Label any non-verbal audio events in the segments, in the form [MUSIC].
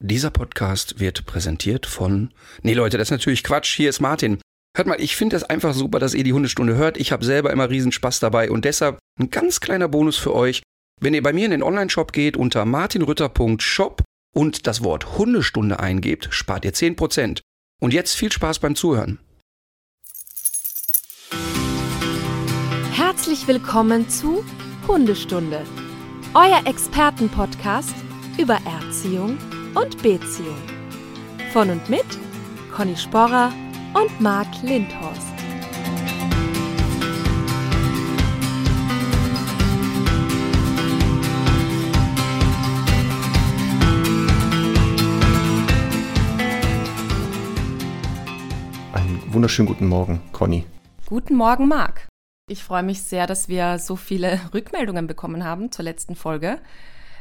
Dieser Podcast wird präsentiert von. Nee, Leute, das ist natürlich Quatsch. Hier ist Martin. Hört mal, ich finde es einfach super, dass ihr die Hundestunde hört. Ich habe selber immer riesen Spaß dabei und deshalb ein ganz kleiner Bonus für euch. Wenn ihr bei mir in den Online-Shop geht unter martinrütter.shop und das Wort Hundestunde eingebt, spart ihr 10%. Und jetzt viel Spaß beim Zuhören. Herzlich willkommen zu Hundestunde, euer Expertenpodcast über Erziehung und Beziehung. Von und mit Conny Sporrer und Marc Lindhorst. Einen wunderschönen guten Morgen, Conny. Guten Morgen, Marc. Ich freue mich sehr, dass wir so viele Rückmeldungen bekommen haben zur letzten Folge.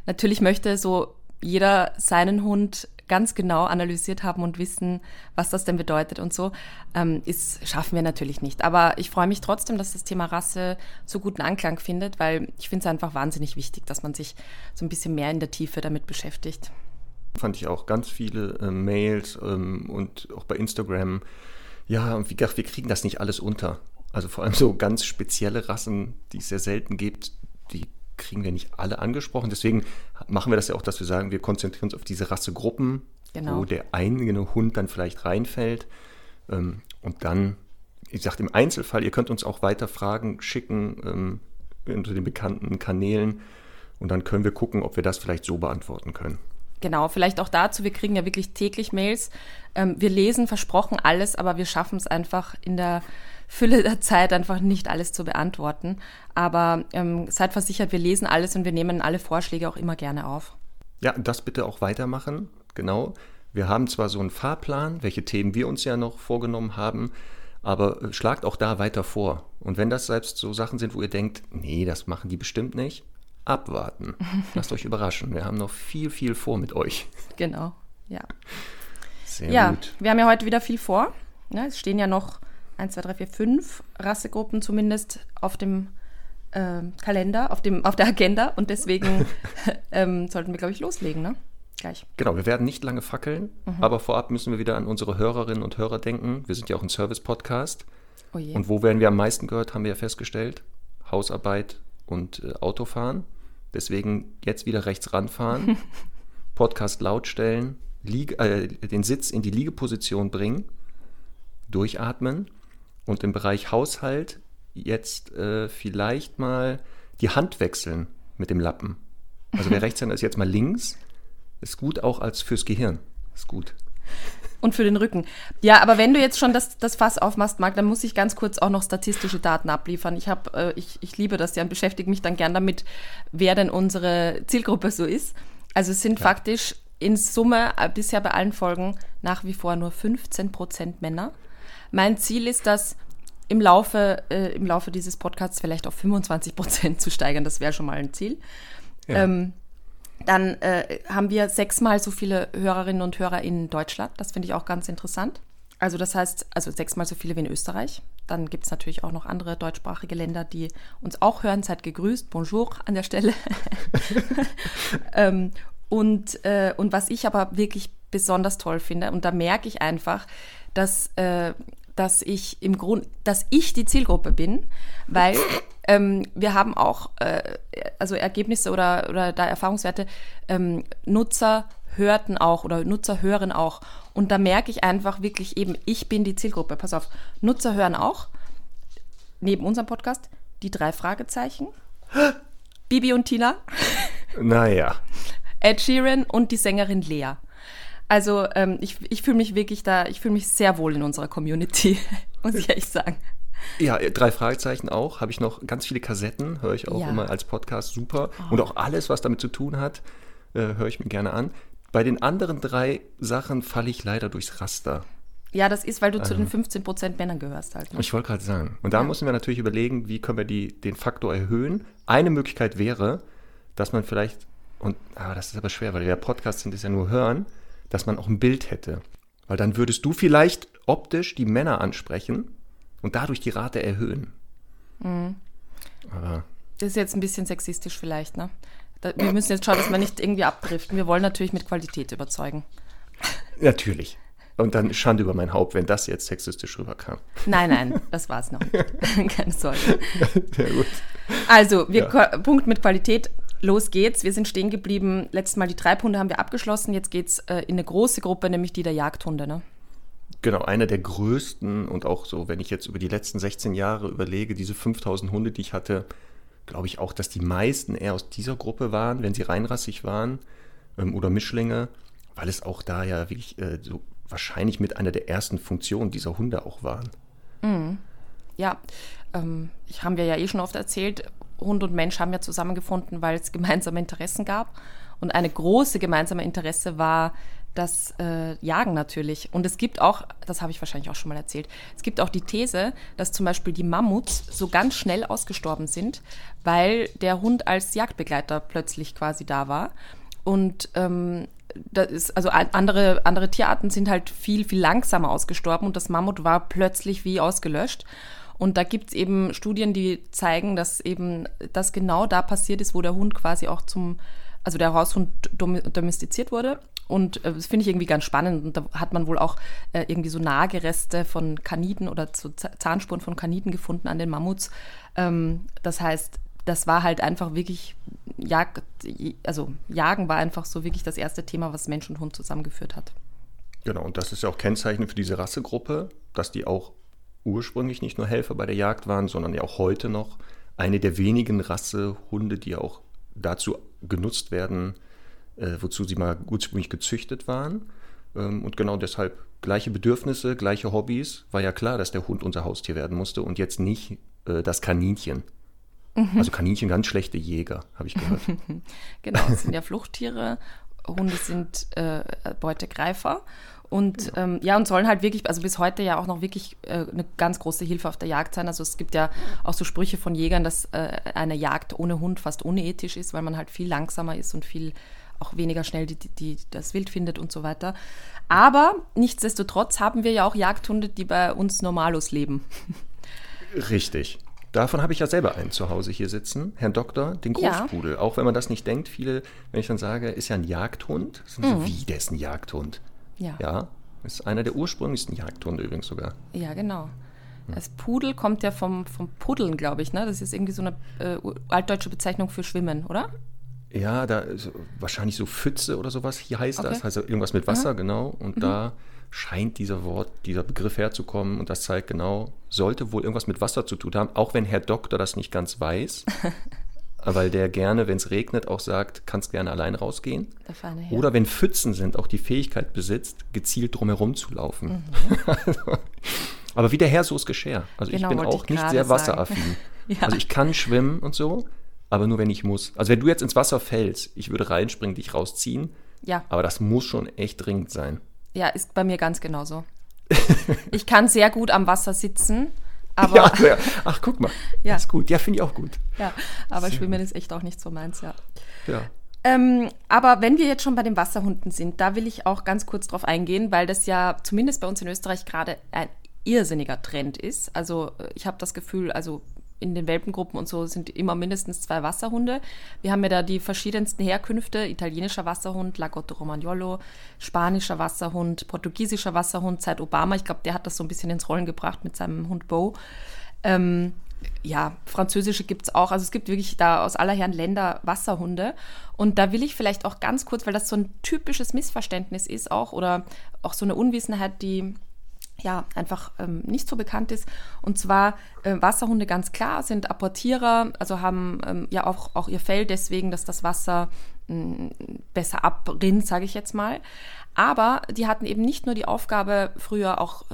Natürlich möchte so jeder seinen Hund ganz genau analysiert haben und wissen, was das denn bedeutet und so, ähm, ist, schaffen wir natürlich nicht. Aber ich freue mich trotzdem, dass das Thema Rasse so guten Anklang findet, weil ich finde es einfach wahnsinnig wichtig, dass man sich so ein bisschen mehr in der Tiefe damit beschäftigt. Fand ich auch ganz viele äh, Mails ähm, und auch bei Instagram. Ja, wie gesagt, wir kriegen das nicht alles unter. Also vor allem so ganz spezielle Rassen, die es sehr selten gibt, die kriegen wir nicht alle angesprochen. Deswegen machen wir das ja auch, dass wir sagen, wir konzentrieren uns auf diese Rassegruppen, genau. wo der eigene Hund dann vielleicht reinfällt. Ähm, und dann, ich sage im Einzelfall, ihr könnt uns auch weiter Fragen schicken ähm, unter den bekannten Kanälen. Und dann können wir gucken, ob wir das vielleicht so beantworten können. Genau, vielleicht auch dazu, wir kriegen ja wirklich täglich Mails. Ähm, wir lesen versprochen alles, aber wir schaffen es einfach in der Fülle der Zeit einfach nicht alles zu beantworten. Aber ähm, seid versichert, wir lesen alles und wir nehmen alle Vorschläge auch immer gerne auf. Ja, das bitte auch weitermachen. Genau. Wir haben zwar so einen Fahrplan, welche Themen wir uns ja noch vorgenommen haben, aber äh, schlagt auch da weiter vor. Und wenn das selbst so Sachen sind, wo ihr denkt, nee, das machen die bestimmt nicht, abwarten. [LAUGHS] Lasst euch überraschen. Wir haben noch viel, viel vor mit euch. Genau, ja. Sehr ja, gut. Wir haben ja heute wieder viel vor. Ja, es stehen ja noch 1, 2, 3, 4, 5 Rassegruppen zumindest auf dem äh, Kalender, auf, dem, auf der Agenda und deswegen [LAUGHS] ähm, sollten wir, glaube ich, loslegen, ne? Gleich. Genau, wir werden nicht lange fackeln, mhm. aber vorab müssen wir wieder an unsere Hörerinnen und Hörer denken. Wir sind ja auch ein Service-Podcast. Oh und wo werden wir am meisten gehört, haben wir ja festgestellt? Hausarbeit und äh, Autofahren. Deswegen jetzt wieder rechts ranfahren, [LAUGHS] Podcast lautstellen, äh, den Sitz in die Liegeposition bringen, durchatmen und im Bereich Haushalt jetzt äh, vielleicht mal die Hand wechseln mit dem Lappen. Also wer [LAUGHS] Rechtshänder ist jetzt mal links, ist gut auch als fürs Gehirn. Ist gut. Und für den Rücken. Ja, aber wenn du jetzt schon das, das Fass aufmachst, Marc, dann muss ich ganz kurz auch noch statistische Daten abliefern. Ich, hab, äh, ich, ich liebe das ja und beschäftige mich dann gern damit, wer denn unsere Zielgruppe so ist. Also es sind ja. faktisch in Summe äh, bisher bei allen Folgen nach wie vor nur 15 Prozent Männer. Mein Ziel ist, das im Laufe, äh, im Laufe dieses Podcasts vielleicht auf 25 Prozent zu steigern. Das wäre schon mal ein Ziel. Ja. Ähm, dann äh, haben wir sechsmal so viele Hörerinnen und Hörer in Deutschland. Das finde ich auch ganz interessant. Also das heißt, also sechsmal so viele wie in Österreich. Dann gibt es natürlich auch noch andere deutschsprachige Länder, die uns auch hören. Seid gegrüßt. Bonjour an der Stelle. [LAUGHS] ähm, und, äh, und was ich aber wirklich besonders toll finde, und da merke ich einfach, dass, äh, dass ich im Grund, dass ich die Zielgruppe bin, weil ähm, wir haben auch äh, also Ergebnisse oder, oder da Erfahrungswerte, ähm, Nutzer hörten auch oder Nutzer hören auch. Und da merke ich einfach wirklich eben, ich bin die Zielgruppe. Pass auf, Nutzer hören auch, neben unserem Podcast, die drei Fragezeichen, Bibi und Tina. Naja. Ed Sheeran und die Sängerin Lea. Also ähm, ich, ich fühle mich wirklich da, ich fühle mich sehr wohl in unserer Community, [LAUGHS] muss ich ehrlich sagen. Ja, drei Fragezeichen auch. Habe ich noch ganz viele Kassetten, höre ich auch ja. immer als Podcast super. Oh. Und auch alles, was damit zu tun hat, äh, höre ich mir gerne an. Bei den anderen drei Sachen falle ich leider durchs Raster. Ja, das ist, weil du äh, zu den 15% ähm. Männern gehörst halt. Ne? Ich wollte gerade sagen. Und da ja. müssen wir natürlich überlegen, wie können wir die, den Faktor erhöhen. Eine Möglichkeit wäre, dass man vielleicht, und ah, das ist aber schwer, weil der Podcast sind es ja nur hören, dass man auch ein Bild hätte. Weil dann würdest du vielleicht optisch die Männer ansprechen und dadurch die Rate erhöhen. Mhm. Aber das ist jetzt ein bisschen sexistisch vielleicht, ne? wir müssen jetzt schauen, dass wir nicht irgendwie abdriften. Wir wollen natürlich mit Qualität überzeugen. [LAUGHS] Natürlich. Und dann Schande über mein Haupt, wenn das jetzt sexistisch rüberkam. Nein, nein, [LAUGHS] das war es noch. [LAUGHS] Keine Sorge. Sehr gut. Also, wir ja. Punkt mit Qualität. Los geht's. Wir sind stehen geblieben. Letztes Mal die Treibhunde haben wir abgeschlossen. Jetzt geht's äh, in eine große Gruppe, nämlich die der Jagdhunde. Ne? Genau, einer der größten und auch so, wenn ich jetzt über die letzten 16 Jahre überlege, diese 5000 Hunde, die ich hatte, glaube ich auch, dass die meisten eher aus dieser Gruppe waren, wenn sie reinrassig waren ähm, oder Mischlinge, weil es auch da ja wirklich äh, so wahrscheinlich mit einer der ersten Funktionen dieser Hunde auch waren. Mhm. Ja, ähm, ich haben wir ja eh schon oft erzählt, Hund und Mensch haben ja zusammengefunden, weil es gemeinsame Interessen gab. Und eine große gemeinsame Interesse war das äh, Jagen natürlich. Und es gibt auch, das habe ich wahrscheinlich auch schon mal erzählt, es gibt auch die These, dass zum Beispiel die Mammuts so ganz schnell ausgestorben sind, weil der Hund als Jagdbegleiter plötzlich quasi da war. Und ähm, das ist, also andere, andere Tierarten sind halt viel, viel langsamer ausgestorben und das Mammut war plötzlich wie ausgelöscht. Und da gibt es eben Studien, die zeigen, dass eben das genau da passiert ist, wo der Hund quasi auch zum, also der Haushund domestiziert wurde. Und äh, das finde ich irgendwie ganz spannend. Und da hat man wohl auch äh, irgendwie so Nagereste von Kaniden oder so Zahnspuren von Kaniden gefunden an den Mammuts. Ähm, das heißt, das war halt einfach wirklich, Jag, also Jagen war einfach so wirklich das erste Thema, was Mensch und Hund zusammengeführt hat. Genau, und das ist ja auch Kennzeichen für diese Rassegruppe, dass die auch ursprünglich nicht nur Helfer bei der Jagd waren, sondern ja auch heute noch eine der wenigen Rassehunde, die auch dazu genutzt werden, äh, wozu sie mal ursprünglich gezüchtet waren. Ähm, und genau deshalb gleiche Bedürfnisse, gleiche Hobbys. War ja klar, dass der Hund unser Haustier werden musste und jetzt nicht äh, das Kaninchen. Mhm. Also Kaninchen ganz schlechte Jäger, habe ich gehört. [LAUGHS] genau, es sind ja Fluchttiere. Hunde sind äh, Beutegreifer. Und ja. Ähm, ja, und sollen halt wirklich, also bis heute ja auch noch wirklich äh, eine ganz große Hilfe auf der Jagd sein. Also es gibt ja auch so Sprüche von Jägern, dass äh, eine Jagd ohne Hund fast unethisch ist, weil man halt viel langsamer ist und viel auch weniger schnell die, die, die, das Wild findet und so weiter. Aber nichtsdestotrotz haben wir ja auch Jagdhunde, die bei uns normalos leben. Richtig. Davon habe ich ja selber einen zu Hause hier sitzen, Herrn Doktor, den Großpudel. Ja. Auch wenn man das nicht denkt, viele, wenn ich dann sage, ist ja ein Jagdhund, sind mhm. so, wie, der ist ein Jagdhund. Ja. Ja, ist einer der ursprünglichsten Jagdhunde übrigens sogar. Ja, genau. Das Pudel kommt ja vom, vom Puddeln, glaube ich, ne? Das ist irgendwie so eine äh, altdeutsche Bezeichnung für Schwimmen, oder? Ja, da ist wahrscheinlich so Pfütze oder sowas, hier heißt okay. das, heißt irgendwas mit Wasser, mhm. genau. Und mhm. da scheint dieser Wort, dieser Begriff herzukommen und das zeigt genau, sollte wohl irgendwas mit Wasser zu tun haben, auch wenn Herr Doktor das nicht ganz weiß. [LAUGHS] weil der gerne, wenn es regnet, auch sagt, kannst gerne allein rausgehen. Oder wenn Pfützen sind, auch die Fähigkeit besitzt, gezielt drumherum zu laufen. Mhm. [LAUGHS] aber wie der Herr, so ist Geschirr. Also genau, ich bin auch ich nicht sehr wasseraffin. [LAUGHS] ja. Also ich kann schwimmen und so, aber nur wenn ich muss. Also wenn du jetzt ins Wasser fällst, ich würde reinspringen, dich rausziehen. Ja. Aber das muss schon echt dringend sein. Ja, ist bei mir ganz genauso. [LAUGHS] ich kann sehr gut am Wasser sitzen, aber. Ja, ach, guck mal. Ja. ist gut. Ja, finde ich auch gut. Ja, aber Schwimmen ist echt auch nicht so meins, ja. Ja. Ähm, aber wenn wir jetzt schon bei den Wasserhunden sind, da will ich auch ganz kurz drauf eingehen, weil das ja zumindest bei uns in Österreich gerade ein irrsinniger Trend ist. Also ich habe das Gefühl, also in den Welpengruppen und so sind immer mindestens zwei Wasserhunde. Wir haben ja da die verschiedensten Herkünfte, italienischer Wasserhund, Lagotto Romagnolo, spanischer Wasserhund, portugiesischer Wasserhund seit Obama. Ich glaube, der hat das so ein bisschen ins Rollen gebracht mit seinem Hund Bo. Ähm, ja, französische gibt es auch. Also es gibt wirklich da aus aller Herren Länder Wasserhunde. Und da will ich vielleicht auch ganz kurz, weil das so ein typisches Missverständnis ist auch oder auch so eine Unwissenheit, die ja, einfach ähm, nicht so bekannt ist. Und zwar äh, Wasserhunde ganz klar sind Apportierer, also haben ähm, ja auch, auch ihr Fell deswegen, dass das Wasser mh, mm, besser abrinnt, sage ich jetzt mal. Aber die hatten eben nicht nur die Aufgabe, früher auch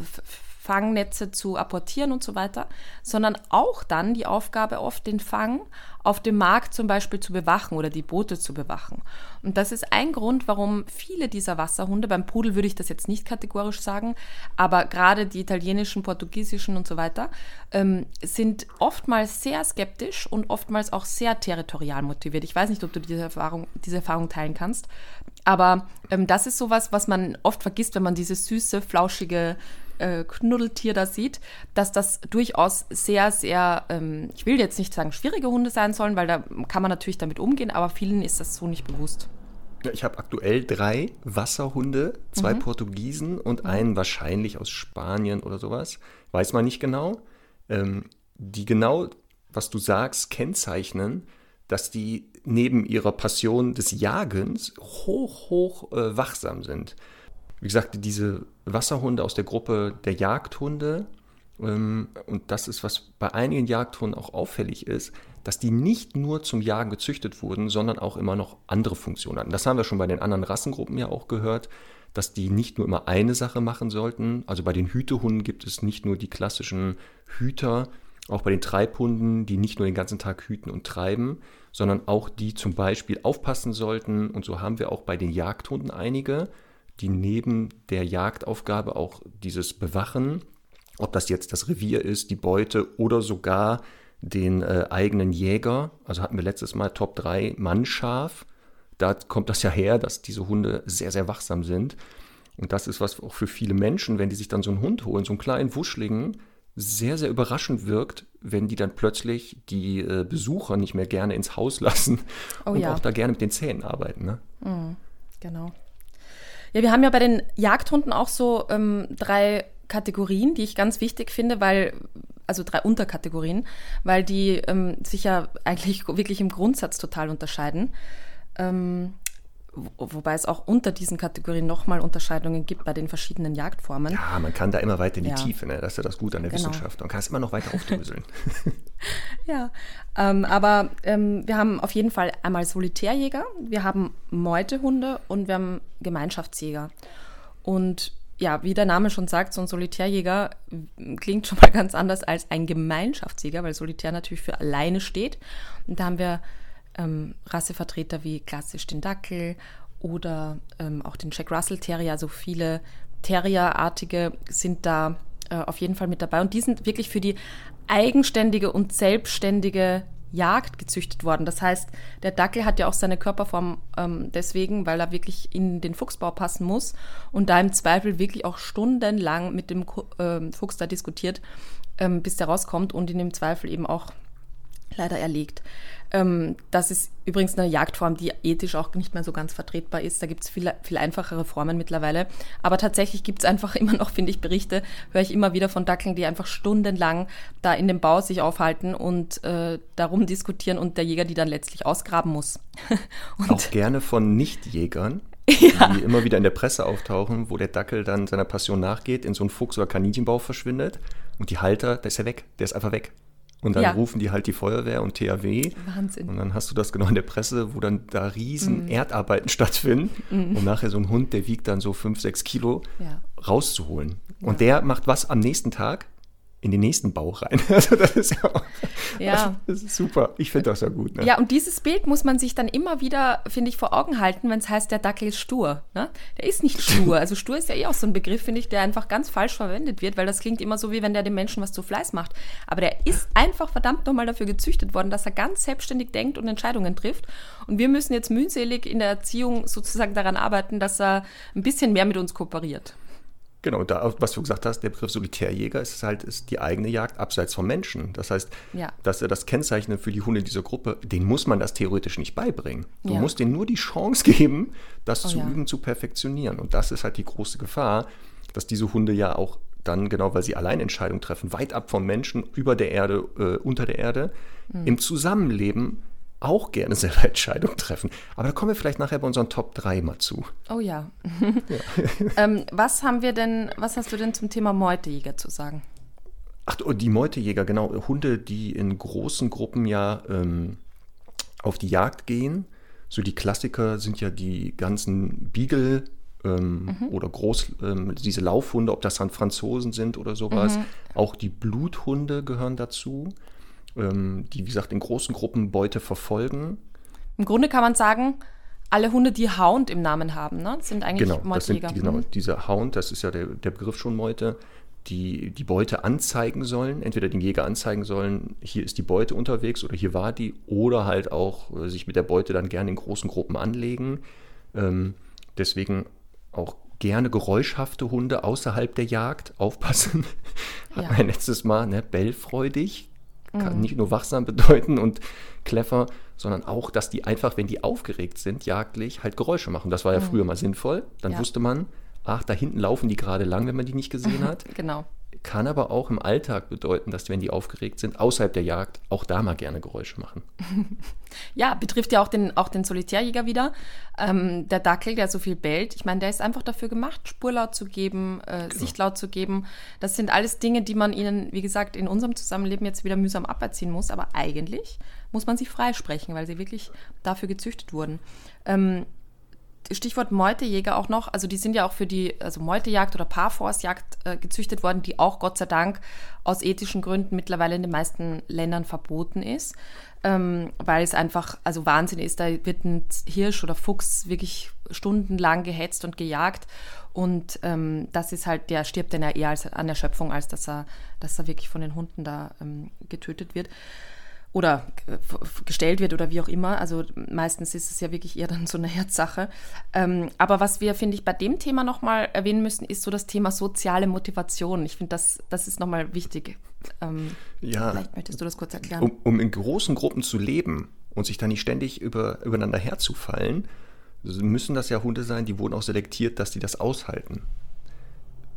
Fangnetze zu apportieren und so weiter, sondern auch dann die Aufgabe, oft den Fang auf dem Markt zum Beispiel zu bewachen oder die Boote zu bewachen. Und das ist ein Grund, warum viele dieser Wasserhunde, beim Pudel würde ich das jetzt nicht kategorisch sagen, aber gerade die italienischen, portugiesischen und so weiter, ähm, sind oftmals sehr skeptisch und oftmals auch sehr territorial motiviert. Ich weiß nicht, ob du diese Erfahrung, diese Erfahrung teilen kannst, aber ähm, das ist sowas, was man oft vergisst, wenn man diese süße, flauschige äh, Knuddeltier da sieht, dass das durchaus sehr, sehr, ähm, ich will jetzt nicht sagen schwierige Hunde sein sollen, weil da kann man natürlich damit umgehen, aber vielen ist das so nicht bewusst. Ich habe aktuell drei Wasserhunde, zwei mhm. Portugiesen und mhm. einen wahrscheinlich aus Spanien oder sowas. Weiß man nicht genau. Ähm, die genau, was du sagst, kennzeichnen, dass die neben ihrer Passion des Jagens hoch, hoch äh, wachsam sind. Wie gesagt, diese Wasserhunde aus der Gruppe der Jagdhunde, ähm, und das ist, was bei einigen Jagdhunden auch auffällig ist, dass die nicht nur zum Jagen gezüchtet wurden, sondern auch immer noch andere Funktionen hatten. Das haben wir schon bei den anderen Rassengruppen ja auch gehört, dass die nicht nur immer eine Sache machen sollten. Also bei den Hütehunden gibt es nicht nur die klassischen Hüter, auch bei den Treibhunden, die nicht nur den ganzen Tag hüten und treiben, sondern auch die zum Beispiel aufpassen sollten. Und so haben wir auch bei den Jagdhunden einige, die neben der Jagdaufgabe auch dieses Bewachen, ob das jetzt das Revier ist, die Beute oder sogar den äh, eigenen Jäger, also hatten wir letztes Mal Top 3 Mannschaf, da kommt das ja her, dass diese Hunde sehr, sehr wachsam sind. Und das ist was auch für viele Menschen, wenn die sich dann so einen Hund holen, so einen kleinen Wuschligen, sehr, sehr überraschend wirkt, wenn die dann plötzlich die äh, Besucher nicht mehr gerne ins Haus lassen oh, und ja. auch da gerne mit den Zähnen arbeiten. Ne? Mhm, genau. Ja, wir haben ja bei den Jagdhunden auch so ähm, drei Kategorien, die ich ganz wichtig finde, weil, also drei Unterkategorien, weil die ähm, sich ja eigentlich wirklich im Grundsatz total unterscheiden. Ähm, wobei es auch unter diesen Kategorien nochmal Unterscheidungen gibt bei den verschiedenen Jagdformen. Ja, man kann da immer weiter in die ja. Tiefe, ne? das ist ja das Gute an der genau. Wissenschaft. Man kann es immer noch weiter aufdröseln. [LAUGHS] ja, ähm, aber ähm, wir haben auf jeden Fall einmal Solitärjäger, wir haben Meutehunde und wir haben Gemeinschaftsjäger. Und ja, wie der Name schon sagt, so ein Solitärjäger klingt schon mal [LAUGHS] ganz anders als ein Gemeinschaftsjäger, weil Solitär natürlich für alleine steht. Und da haben wir ähm, Rassevertreter wie klassisch den Dackel oder ähm, auch den Jack Russell Terrier. Also viele Terrierartige sind da äh, auf jeden Fall mit dabei. Und die sind wirklich für die eigenständige und selbstständige Jagd gezüchtet worden. Das heißt, der Dackel hat ja auch seine Körperform ähm, deswegen, weil er wirklich in den Fuchsbau passen muss und da im Zweifel wirklich auch stundenlang mit dem äh, Fuchs da diskutiert, ähm, bis der rauskommt und ihn im Zweifel eben auch leider erlegt. Ähm, das ist übrigens eine Jagdform, die ethisch auch nicht mehr so ganz vertretbar ist. Da gibt es viel, viel einfachere Formen mittlerweile. Aber tatsächlich gibt es einfach [LAUGHS] immer noch, finde ich, Berichte, höre ich immer wieder von Dackeln, die einfach stundenlang da in dem Bau sich aufhalten und äh, darum diskutieren und der Jäger die dann letztlich ausgraben muss. [LAUGHS] auch gerne von Nichtjägern. [LAUGHS] Ja. die immer wieder in der Presse auftauchen, wo der Dackel dann seiner Passion nachgeht, in so einen Fuchs- oder Kaninchenbau verschwindet und die Halter, der ist ja weg, der ist einfach weg. Und dann ja. rufen die halt die Feuerwehr und THW. Wahnsinn. Und dann hast du das genau in der Presse, wo dann da riesen mm. Erdarbeiten stattfinden. Mm. Und nachher so ein Hund, der wiegt dann so fünf, sechs Kilo, ja. rauszuholen. Ja. Und der macht was am nächsten Tag? In den nächsten Bauch rein. [LAUGHS] Also das ist ja, auch, ja. Das ist super. Ich finde das ja gut. Ne? Ja, und dieses Bild muss man sich dann immer wieder, finde ich, vor Augen halten, wenn es heißt, der Dackel ist stur. Ne? Der ist nicht stur. Also stur ist ja eh auch so ein Begriff, finde ich, der einfach ganz falsch verwendet wird, weil das klingt immer so, wie wenn der dem Menschen was zu Fleiß macht. Aber der ist einfach verdammt nochmal dafür gezüchtet worden, dass er ganz selbstständig denkt und Entscheidungen trifft. Und wir müssen jetzt mühselig in der Erziehung sozusagen daran arbeiten, dass er ein bisschen mehr mit uns kooperiert. Genau, da, was du gesagt hast, der Begriff Solitärjäger ist halt ist die eigene Jagd abseits vom Menschen. Das heißt, ja. dass er das Kennzeichnen für die Hunde dieser Gruppe, den muss man das theoretisch nicht beibringen. Du ja. musst denen nur die Chance [LAUGHS] geben, das oh, zu ja. üben, zu perfektionieren. Und das ist halt die große Gefahr, dass diese Hunde ja auch dann, genau weil sie Alleinentscheidungen treffen, weit ab vom Menschen, über der Erde, äh, unter der Erde, mhm. im Zusammenleben auch gerne selber [LAUGHS] Entscheidungen treffen. Aber da kommen wir vielleicht nachher bei unseren Top 3 mal zu. Oh ja. ja. [LAUGHS] ähm, was haben wir denn, was hast du denn zum Thema Meutejäger zu sagen? Ach, oh, die Meutejäger, genau. Hunde, die in großen Gruppen ja ähm, auf die Jagd gehen. So die Klassiker sind ja die ganzen Beagle ähm, mhm. oder groß, ähm, diese Laufhunde, ob das dann Franzosen sind oder sowas. Mhm. Auch die Bluthunde gehören dazu die, wie gesagt, in großen Gruppen Beute verfolgen. Im Grunde kann man sagen, alle Hunde, die Hound im Namen haben, ne? sind eigentlich genau, Meutejäger. Sind, genau, mhm. dieser Hound, das ist ja der, der Begriff schon Meute, die die Beute anzeigen sollen, entweder den Jäger anzeigen sollen, hier ist die Beute unterwegs oder hier war die, oder halt auch äh, sich mit der Beute dann gerne in großen Gruppen anlegen. Ähm, deswegen auch gerne geräuschhafte Hunde außerhalb der Jagd. Aufpassen. [LAUGHS] Hat ja. mein letztes Mal, ne, bellfreudig. Kann mhm. nicht nur wachsam [LAUGHS] bedeuten und clever, sondern auch, dass die einfach, wenn die aufgeregt sind, jagdlich, halt Geräusche machen. Das war ja mhm. früher mal sinnvoll. Dann ja. wusste man, ach, da hinten laufen die gerade lang, wenn man die nicht gesehen [LAUGHS] hat. genau. Kann aber auch im Alltag bedeuten, dass wenn die aufgeregt sind, außerhalb der Jagd, auch da mal gerne Geräusche machen. [LAUGHS] Ja, betrifft ja auch den, auch den Solitärjäger wieder. Ähm, der Dackel, der so viel bellt, ich meine, der ist einfach dafür gemacht, Spurlaut zu geben, äh, genau. Sichtlaut zu geben. Das sind alles Dinge, die man ihnen, wie gesagt, in unserem Zusammenleben jetzt wieder mühsam aberziehen muss. Aber eigentlich muss man sie freisprechen, weil sie wirklich dafür gezüchtet wurden. Ähm, Stichwort Meutejäger auch noch, also die sind ja auch für die also Meutejagd oder Parforcejagd äh, gezüchtet worden, die auch Gott sei Dank aus ethischen Gründen mittlerweile in den meisten Ländern verboten ist, ähm, weil es einfach also Wahnsinn ist, da wird ein Hirsch oder Fuchs wirklich stundenlang gehetzt und gejagt. Und ähm, das ist halt, der stirbt dann ja eher als, an Erschöpfung, als dass er, dass er wirklich von den Hunden da ähm, getötet wird oder gestellt wird oder wie auch immer. Also meistens ist es ja wirklich eher dann so eine Herzsache. Ähm, aber was wir, finde ich, bei dem Thema nochmal erwähnen müssen, ist so das Thema soziale Motivation. Ich finde, das, das ist nochmal wichtig. Ähm, ja. Vielleicht möchtest du das kurz erklären. Um, um, in großen Gruppen zu leben und sich da nicht ständig über, übereinander herzufallen, müssen das ja Hunde sein, die wurden auch selektiert, dass die das aushalten.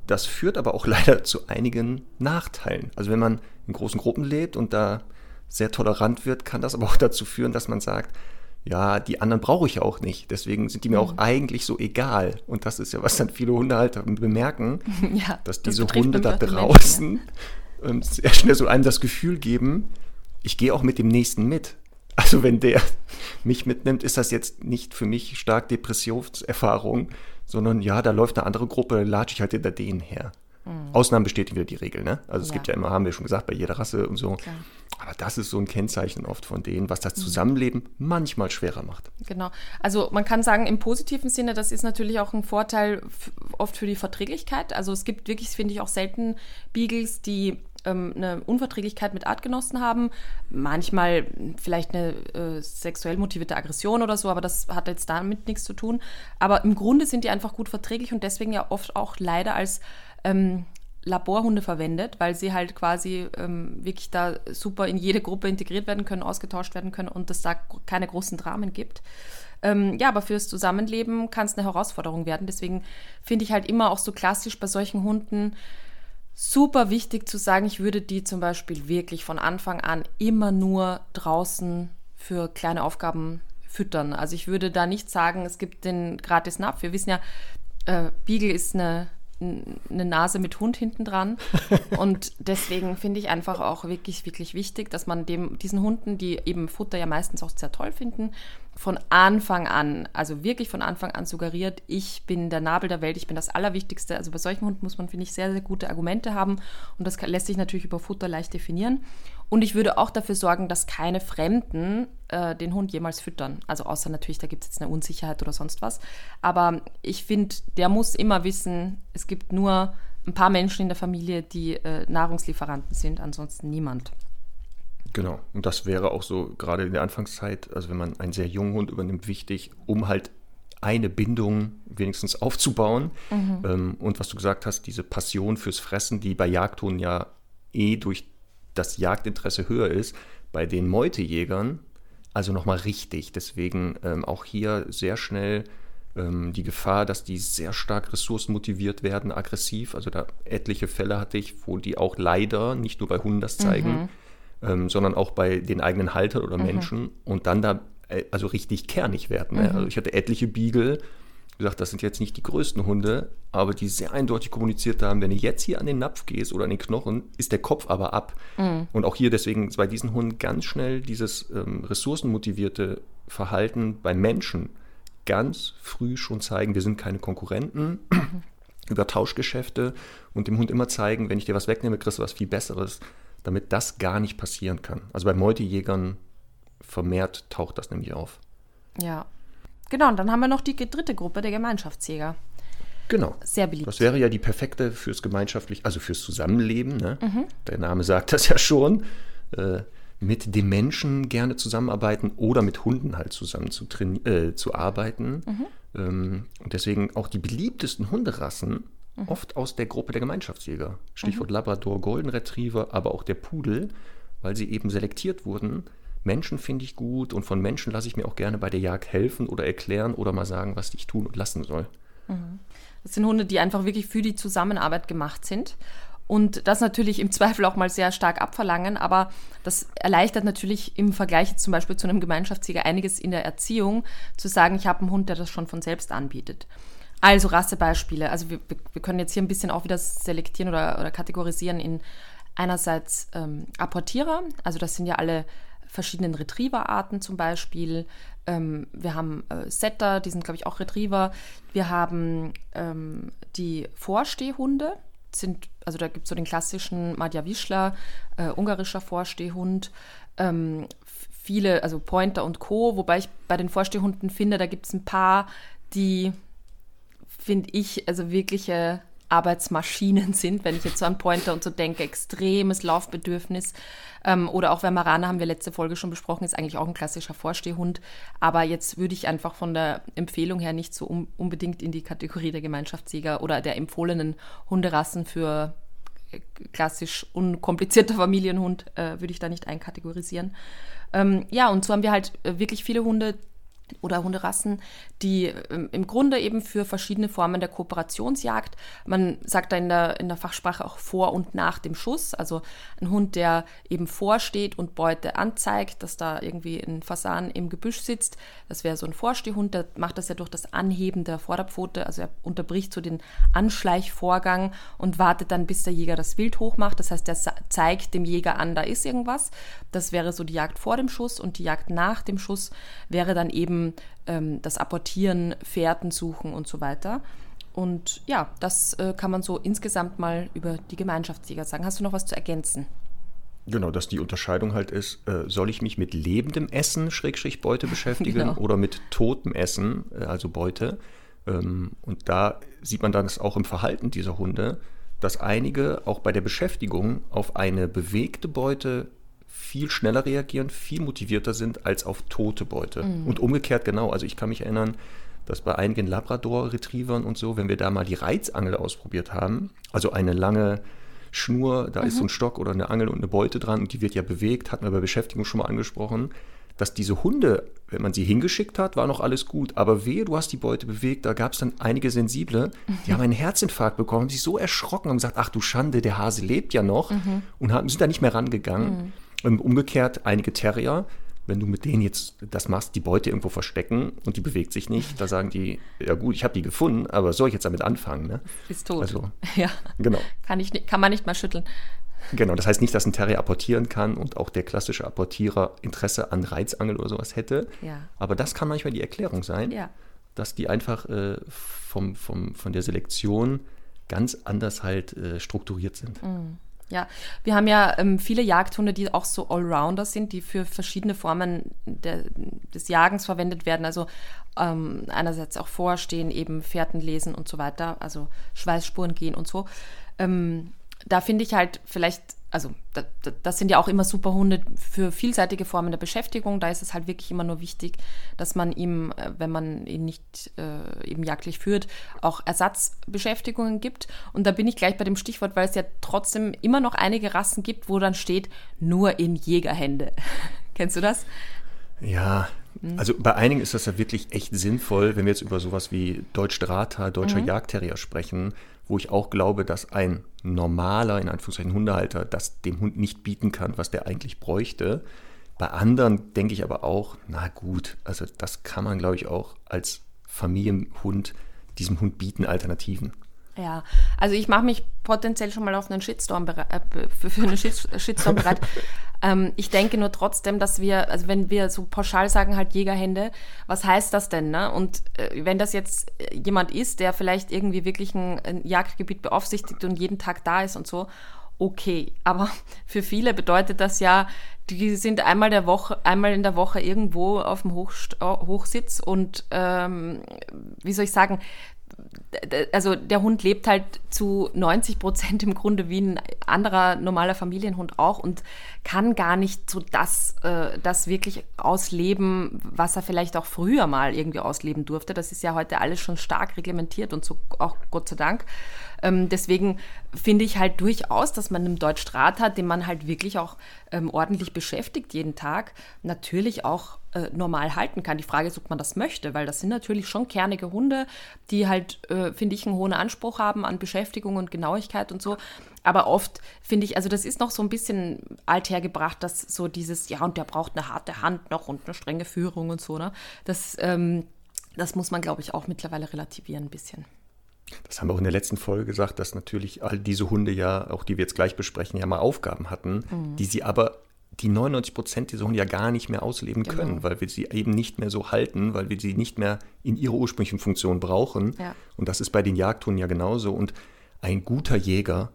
Das führt aber auch [LAUGHS] leider zu einigen Nachteilen. Also wenn man in großen Gruppen lebt und da sehr tolerant wird, kann das aber auch [LAUGHS] dazu führen, dass man sagt, ja, die anderen brauche ich auch nicht. Deswegen sind die mir mhm. auch eigentlich so egal. Und das ist ja, was dann viele Hundehalter bemerken, [LAUGHS] ja, dass diese das Hunde da draußen Menschen, ja. [LAUGHS] Ähm, sehr schnell so einem das Gefühl geben, ich gehe auch mit dem Nächsten mit. Also wenn der mich mitnimmt, ist das jetzt nicht für mich stark Depressionserfahrung, sondern ja, da läuft eine andere Gruppe, latsche ich halt hinter denen her. Mhm. Ausnahmen bestätigen wieder die Regel, ne? Also es ja. gibt ja immer, haben wir schon gesagt, bei jeder Rasse und so. Klar. Aber das ist so ein Kennzeichen oft von denen, was das mhm. Zusammenleben manchmal schwerer macht. Genau. Also man kann sagen, im positiven Sinne, das ist natürlich auch ein Vorteil oft für die Verträglichkeit. Also es gibt wirklich, finde ich, auch selten Beagles, die ähm, eine Unverträglichkeit mit Artgenossen haben. Manchmal vielleicht eine äh, sexuell motivierte Aggression oder so, aber das hat jetzt damit nichts zu tun. Aber im Grunde sind die einfach gut verträglich und deswegen ja oft auch leider als ähm, Laborhunde verwendet, weil sie halt quasi ähm, wirklich da super in jede Gruppe integriert werden können, ausgetauscht werden können und es da keine großen Dramen gibt. Ähm, ja, aber fürs Zusammenleben kann es eine Herausforderung werden. Deswegen finde ich halt immer auch so klassisch bei solchen Hunden super wichtig zu sagen, ich würde die zum Beispiel wirklich von Anfang an immer nur draußen für kleine Aufgaben füttern. Also ich würde da nicht sagen, es gibt den gratis Napf. Wir wissen ja, äh, Beagle ist eine eine Nase mit Hund hinten dran. [LAUGHS] Und deswegen finde ich einfach auch wirklich, wirklich wichtig, dass man dem, diesen Hunden, die eben Futter ja meistens auch sehr toll finden, von Anfang an, also wirklich von Anfang an suggeriert, ich bin der Nabel der Welt, ich bin das Allerwichtigste. Also bei solchen Hunden muss man, finde ich, sehr, sehr gute Argumente haben. Und das lässt sich natürlich über Futter leicht definieren. Und ich würde auch dafür sorgen, dass keine Fremden äh, den Hund jemals füttern. Also außer natürlich, da gibt es jetzt eine Unsicherheit oder sonst was. Aber ich finde, der muss immer wissen, es gibt nur ein paar Menschen in der Familie, die äh, Nahrungslieferanten sind, ansonsten niemand. Genau, und das wäre auch so gerade in der Anfangszeit, also wenn man einen sehr jungen Hund übernimmt, wichtig, um halt eine Bindung wenigstens aufzubauen. Mhm. Ähm, und was du gesagt hast, diese Passion fürs Fressen, die bei Jagdhunden ja eh durch das Jagdinteresse höher ist, bei den Meutejägern also nochmal richtig. Deswegen ähm, auch hier sehr schnell ähm, die Gefahr, dass die sehr stark ressourcenmotiviert werden, aggressiv. Also da etliche Fälle hatte ich, wo die auch leider nicht nur bei Hunden das zeigen, mhm. ähm, sondern auch bei den eigenen Haltern oder mhm. Menschen und dann da äh, also richtig kernig werden. Ne? Mhm. Also ich hatte etliche Beagle, wie gesagt, das sind jetzt nicht die größten Hunde, aber die sehr eindeutig kommuniziert haben, wenn du jetzt hier an den Napf gehst oder an den Knochen, ist der Kopf aber ab. Mhm. Und auch hier deswegen bei diesen Hunden ganz schnell dieses ähm, ressourcenmotivierte Verhalten bei Menschen ganz früh schon zeigen, wir sind keine Konkurrenten. Mhm. [CLEARS THROAT] über Tauschgeschäfte und dem Hund immer zeigen, wenn ich dir was wegnehme, kriegst du was viel Besseres, damit das gar nicht passieren kann. Also bei Meutejägern vermehrt taucht das nämlich auf. Ja, Genau, und dann haben wir noch die dritte Gruppe, der Gemeinschaftsjäger. Genau. Sehr beliebt. Das wäre ja die perfekte fürs gemeinschaftlich, also fürs Zusammenleben. Ne? Mhm. Der Name sagt das [LAUGHS] ja schon. Äh, mit dem Menschen gerne zusammenarbeiten oder mit Hunden halt zusammen zu, äh, zu arbeiten. Mhm. Ähm, und deswegen auch die beliebtesten Hunderassen mhm. oft aus der Gruppe der Gemeinschaftsjäger. Stichwort mhm. Labrador, Golden Retriever, aber auch der Pudel, weil sie eben selektiert wurden. Menschen finde ich gut und von Menschen lasse ich mir auch gerne bei der Jagd helfen oder erklären oder mal sagen, was ich tun und lassen soll. Mhm. Das sind Hunde, die einfach wirklich für die Zusammenarbeit gemacht sind und das natürlich im [LAUGHS] Zweifel auch mal sehr stark abverlangen, aber das erleichtert natürlich im Vergleich zum Beispiel zu einem Gemeinschaftsjäger einiges in der Erziehung, zu sagen, ich habe einen Hund, der das schon von selbst anbietet. Also Rassebeispiele. Also wir, wir können jetzt hier ein bisschen auch wieder selektieren oder, oder kategorisieren in einerseits ähm, Apportierer, also das sind ja alle verschiedenen Retriever-Arten zum Beispiel. Ähm, wir haben äh, Setter, die sind, glaube ich, auch Retriever. Wir haben ähm, die Vorstehhunde, sind, also da gibt es so den klassischen Madja Wischler, äh, ungarischer Vorstehhund. Ähm, viele, also Pointer und Co., wobei ich bei den Vorstehhunden finde, da gibt es ein paar, die, finde ich, also wirkliche Arbeitsmaschinen sind, wenn ich jetzt so an Pointer und so denke, extremes Laufbedürfnis. Ähm, oder auch Weimaraner haben wir letzte Folge schon besprochen, ist eigentlich auch ein klassischer Vorstehhund. Aber jetzt würde ich einfach von der Empfehlung her nicht so um, unbedingt in die Kategorie der Gemeinschaftssieger oder der empfohlenen Hunderassen für äh, klassisch unkomplizierter Familienhund, äh, würde ich da nicht einkategorisieren. Ähm, ja, und so haben wir halt äh, wirklich viele Hunde, oder Hunderassen, die ähm, im Grunde eben für verschiedene Formen der Kooperationsjagd, man sagt da in der, in der Fachsprache auch vor und nach dem Schuss, also ein Hund, der eben vorsteht und Beute anzeigt, dass da irgendwie ein Fasan im Gebüsch sitzt, das wäre so ein Vorstehhund, der macht das ja durch das Anheben der Vorderpfote, also er unterbricht so den Anschleichvorgang und wartet dann, bis der Jäger das Wild hochmacht, das heißt, er zeigt dem Jäger an, da ist irgendwas, das wäre so die Jagd vor dem Schuss und die Jagd nach dem Schuss wäre dann eben eben ähm, das Apportieren, Fährten suchen und so weiter. Und ja, das äh, kann man so insgesamt mal über die Gemeinschaftsjäger sagen. Hast du noch was zu ergänzen? Genau, dass die Unterscheidung halt ist, äh, soll ich mich mit lebendem Essen, Schrägstrich Beute beschäftigen [LAUGHS] genau. oder mit totem Essen, äh, also Beute. Ähm, und da sieht man dann auch im Verhalten dieser Hunde, dass einige auch bei der Beschäftigung auf eine bewegte Beute viel schneller reagieren, viel motivierter sind als auf tote Beute. Mhm. Und umgekehrt genau. Also ich kann mich erinnern, dass bei einigen Labrador-Retrievern und so, wenn wir da mal die Reizangel ausprobiert haben, also eine lange Schnur, da mhm. ist so ein mhm. Stock oder eine Angel und eine Beute dran und die wird ja bewegt, hatten wir bei Beschäftigung schon mal angesprochen, dass diese Hunde, wenn man sie hingeschickt hat, war noch alles gut. Aber wehe, du hast die Beute bewegt, da gab es dann einige Sensible, die mhm. haben einen [LAUGHS] Herzinfarkt bekommen, haben sich so erschrocken und gesagt, ach du Schande, der Hase lebt ja noch mhm. und haben, sind da nicht mehr rangegangen. Mhm. Umgekehrt, einige Terrier, wenn du mit denen jetzt das machst, die Beute irgendwo verstecken und die bewegt sich nicht, da sagen die, ja gut, ich habe die gefunden, aber soll ich jetzt damit anfangen? Ne? Ist tot. Also, [LAUGHS] ja. Genau. Kann, ich, kann man nicht mal schütteln. Genau, das heißt nicht, dass ein Terrier apportieren kann und auch der klassische Apportierer Interesse an Reizangel oder sowas hätte. Ja. Aber das kann manchmal die Erklärung sein, ja. dass die einfach äh, vom, vom, von der Selektion ganz anders halt äh, strukturiert sind. Mhm. Ja, wir haben ja ähm, viele Jagdhunde, die auch so Allrounder sind, die für verschiedene Formen der, des Jagens verwendet werden. Also ähm, einerseits auch vorstehen, eben Fährten lesen und so weiter, also Schweißspuren gehen und so. Ähm, da finde ich halt vielleicht also das sind ja auch immer super Hunde für vielseitige Formen der Beschäftigung. Da ist es halt wirklich immer nur wichtig, dass man ihm, äh, wenn man ihn nicht äh, eben jagdlich führt, auch Ersatzbeschäftigungen gibt. Und da bin ich gleich bei dem Stichwort, weil es ja trotzdem immer noch einige Rassen gibt, wo dann steht, nur in Jägerhände. [LAUGHS] Kennst du das? Ja, mhm. also bei einigen ist das ja wirklich echt sinnvoll, wenn wir jetzt über sowas wie Deutsch Drata, deutscher mhm. Jagdterrier sprechen, wo ich auch glaube, dass ein normaler, in Anführungszeichen, Hundehalter das dem Hund nicht bieten kann, was der eigentlich bräuchte. Bei anderen denke ich aber auch, na gut, also das kann man, glaube ich, auch als Familienhund diesem Hund bieten, Alternativen. Ja, also ich mache mich potenziell schon mal auf einen Shitstorm äh, für, für einen Shitstorm bereit. [LAUGHS] ähm, ich denke nur trotzdem, dass wir, also wenn wir so pauschal sagen, halt Jägerhände, was heißt das denn? Ne? Und äh, wenn das jetzt jemand ist, der vielleicht irgendwie wirklich ein, ein Jagdgebiet beaufsichtigt und jeden Tag da ist und so, okay. Aber [LAUGHS] für viele bedeutet das ja, die sind einmal der Woche, einmal in der Woche irgendwo auf dem Hochst Hochsitz und ähm, wie soll ich sagen, also der Hund lebt halt zu 90 Prozent im Grunde wie ein anderer normaler Familienhund auch und kann gar nicht so das, äh, das wirklich ausleben, was er vielleicht auch früher mal irgendwie ausleben durfte. Das ist ja heute alles schon stark reglementiert und so auch Gott sei Dank. Ähm, deswegen finde ich halt durchaus, dass man einen Deutschdraht hat, den man halt wirklich auch ähm, ordentlich beschäftigt jeden Tag, natürlich auch äh, normal halten kann. Die Frage ist, ob man das möchte, weil das sind natürlich schon kernige Hunde, die halt, äh, finde ich, einen hohen Anspruch haben an Beschäftigung und Genauigkeit und so. Aber oft finde ich, also das ist noch so ein bisschen althergebracht, dass so dieses, ja, und der braucht eine harte Hand noch und eine strenge Führung und so, ne? Das, ähm, das muss man, glaube ich, auch mittlerweile relativieren ein bisschen. Das haben wir auch in der letzten Folge gesagt, dass natürlich all diese Hunde ja, auch die wir jetzt gleich besprechen, ja mal Aufgaben hatten, mhm. die sie aber die 99 Prozent dieser Hunde ja gar nicht mehr ausleben genau. können, weil wir sie eben nicht mehr so halten, weil wir sie nicht mehr in ihrer ursprünglichen Funktion brauchen. Ja. Und das ist bei den Jagdhunden ja genauso. Und ein guter Jäger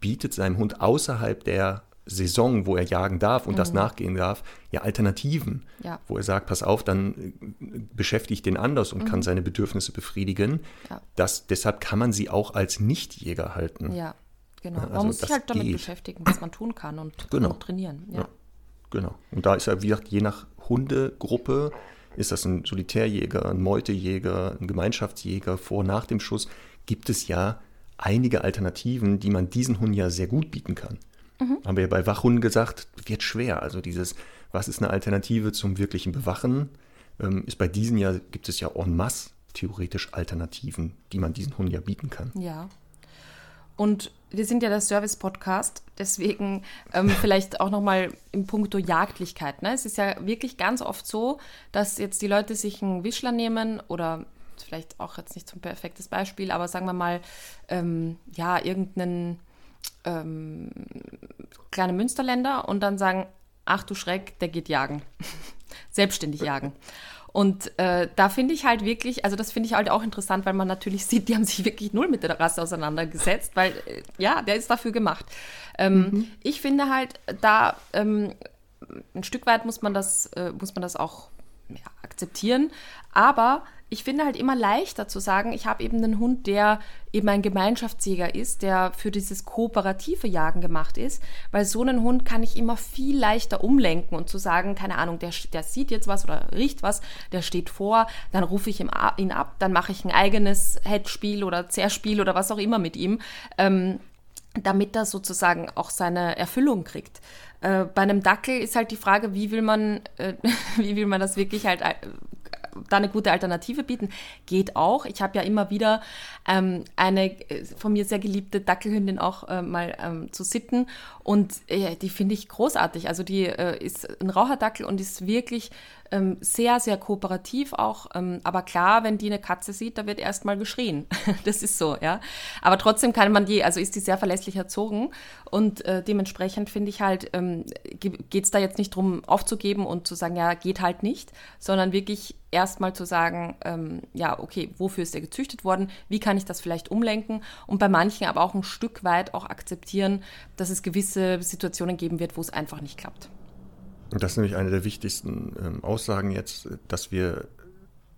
bietet seinem Hund außerhalb der Saison, wo er jagen darf und mhm. das nachgehen darf, ja Alternativen, ja. wo er sagt, pass auf, dann äh, beschäftigt den anders und mhm. kann seine Bedürfnisse befriedigen. Ja. Das, deshalb kann man sie auch als Nichtjäger halten. Ja, genau. Also man muss sich halt damit geht. beschäftigen, was man tun kann und, genau. und trainieren. Ja. Genau. Und da ist ja, wie gesagt, je nach Hundegruppe, ist das ein Solitärjäger, ein Meutejäger, ein Gemeinschaftsjäger, vor, nach dem Schuss, gibt es ja einige Alternativen, die man diesen Hunden ja sehr gut bieten kann. Mhm. Haben wir ja bei Wachhunden gesagt, wird schwer. Also dieses, was ist eine Alternative zum wirklichen Bewachen, ähm, ist bei diesen ja, gibt es ja en masse theoretisch Alternativen, die man diesen Hunden ja bieten kann. Ja. Und wir sind ja der Service-Podcast, deswegen ähm, vielleicht auch nochmal im Punkto Jagdlichkeit. Ne? Es ist ja wirklich ganz oft so, dass jetzt die Leute sich einen Wischler nehmen oder vielleicht auch jetzt nicht so ein perfektes Beispiel, aber sagen wir mal, ähm, ja, irgendeinen ähm, kleine Münsterländer und dann sagen, ach du Schreck, der geht jagen. [LAUGHS] Selbstständig jagen. Und äh, da finde ich halt wirklich, also das finde ich halt auch interessant, weil man natürlich [LAUGHS] sieht, die haben sich wirklich null mit der Rasse auseinandergesetzt, weil äh, ja, der ist dafür gemacht. Ähm, mhm. Ich finde halt, da ähm, ein Stück weit muss man das, äh, muss man das auch ja, akzeptieren, aber ich finde halt immer leichter zu sagen, ich habe eben einen Hund, der eben ein Gemeinschaftsjäger ist, der für dieses kooperative Jagen gemacht ist, weil so einen Hund kann ich immer viel leichter umlenken und zu sagen, keine Ahnung, der, der sieht jetzt was oder riecht was, der steht vor, dann rufe ich ihn ab, dann mache ich ein eigenes Headspiel oder Zerspiel oder was auch immer mit ihm, ähm, damit er sozusagen auch seine Erfüllung kriegt. Äh, bei einem Dackel ist halt die Frage, wie will man, äh, [LAUGHS] wie will man das wirklich halt äh, da eine gute Alternative bieten, geht auch. Ich habe ja immer wieder ähm, eine äh, von mir sehr geliebte Dackelhündin auch äh, mal ähm, zu sitten und äh, die finde ich großartig. Also die äh, ist ein Raucherdackel und ist wirklich ähm, sehr, sehr kooperativ auch. Ähm, aber klar, wenn die eine Katze sieht, da wird erstmal geschrien. [LAUGHS] das ist so, ja. Aber trotzdem kann man die, also ist die sehr verlässlich erzogen und äh, dementsprechend finde ich halt, ähm, geht es da jetzt nicht darum, aufzugeben und zu sagen, ja, geht halt nicht, sondern wirklich erstmal zu sagen, ähm, ja, okay, wofür ist er gezüchtet worden? Wie kann ich das vielleicht umlenken? Und bei manchen aber auch ein Stück weit auch akzeptieren, dass es gewisse Situationen geben wird, wo es einfach nicht klappt. Das ist nämlich eine der wichtigsten ähm, Aussagen jetzt, dass wir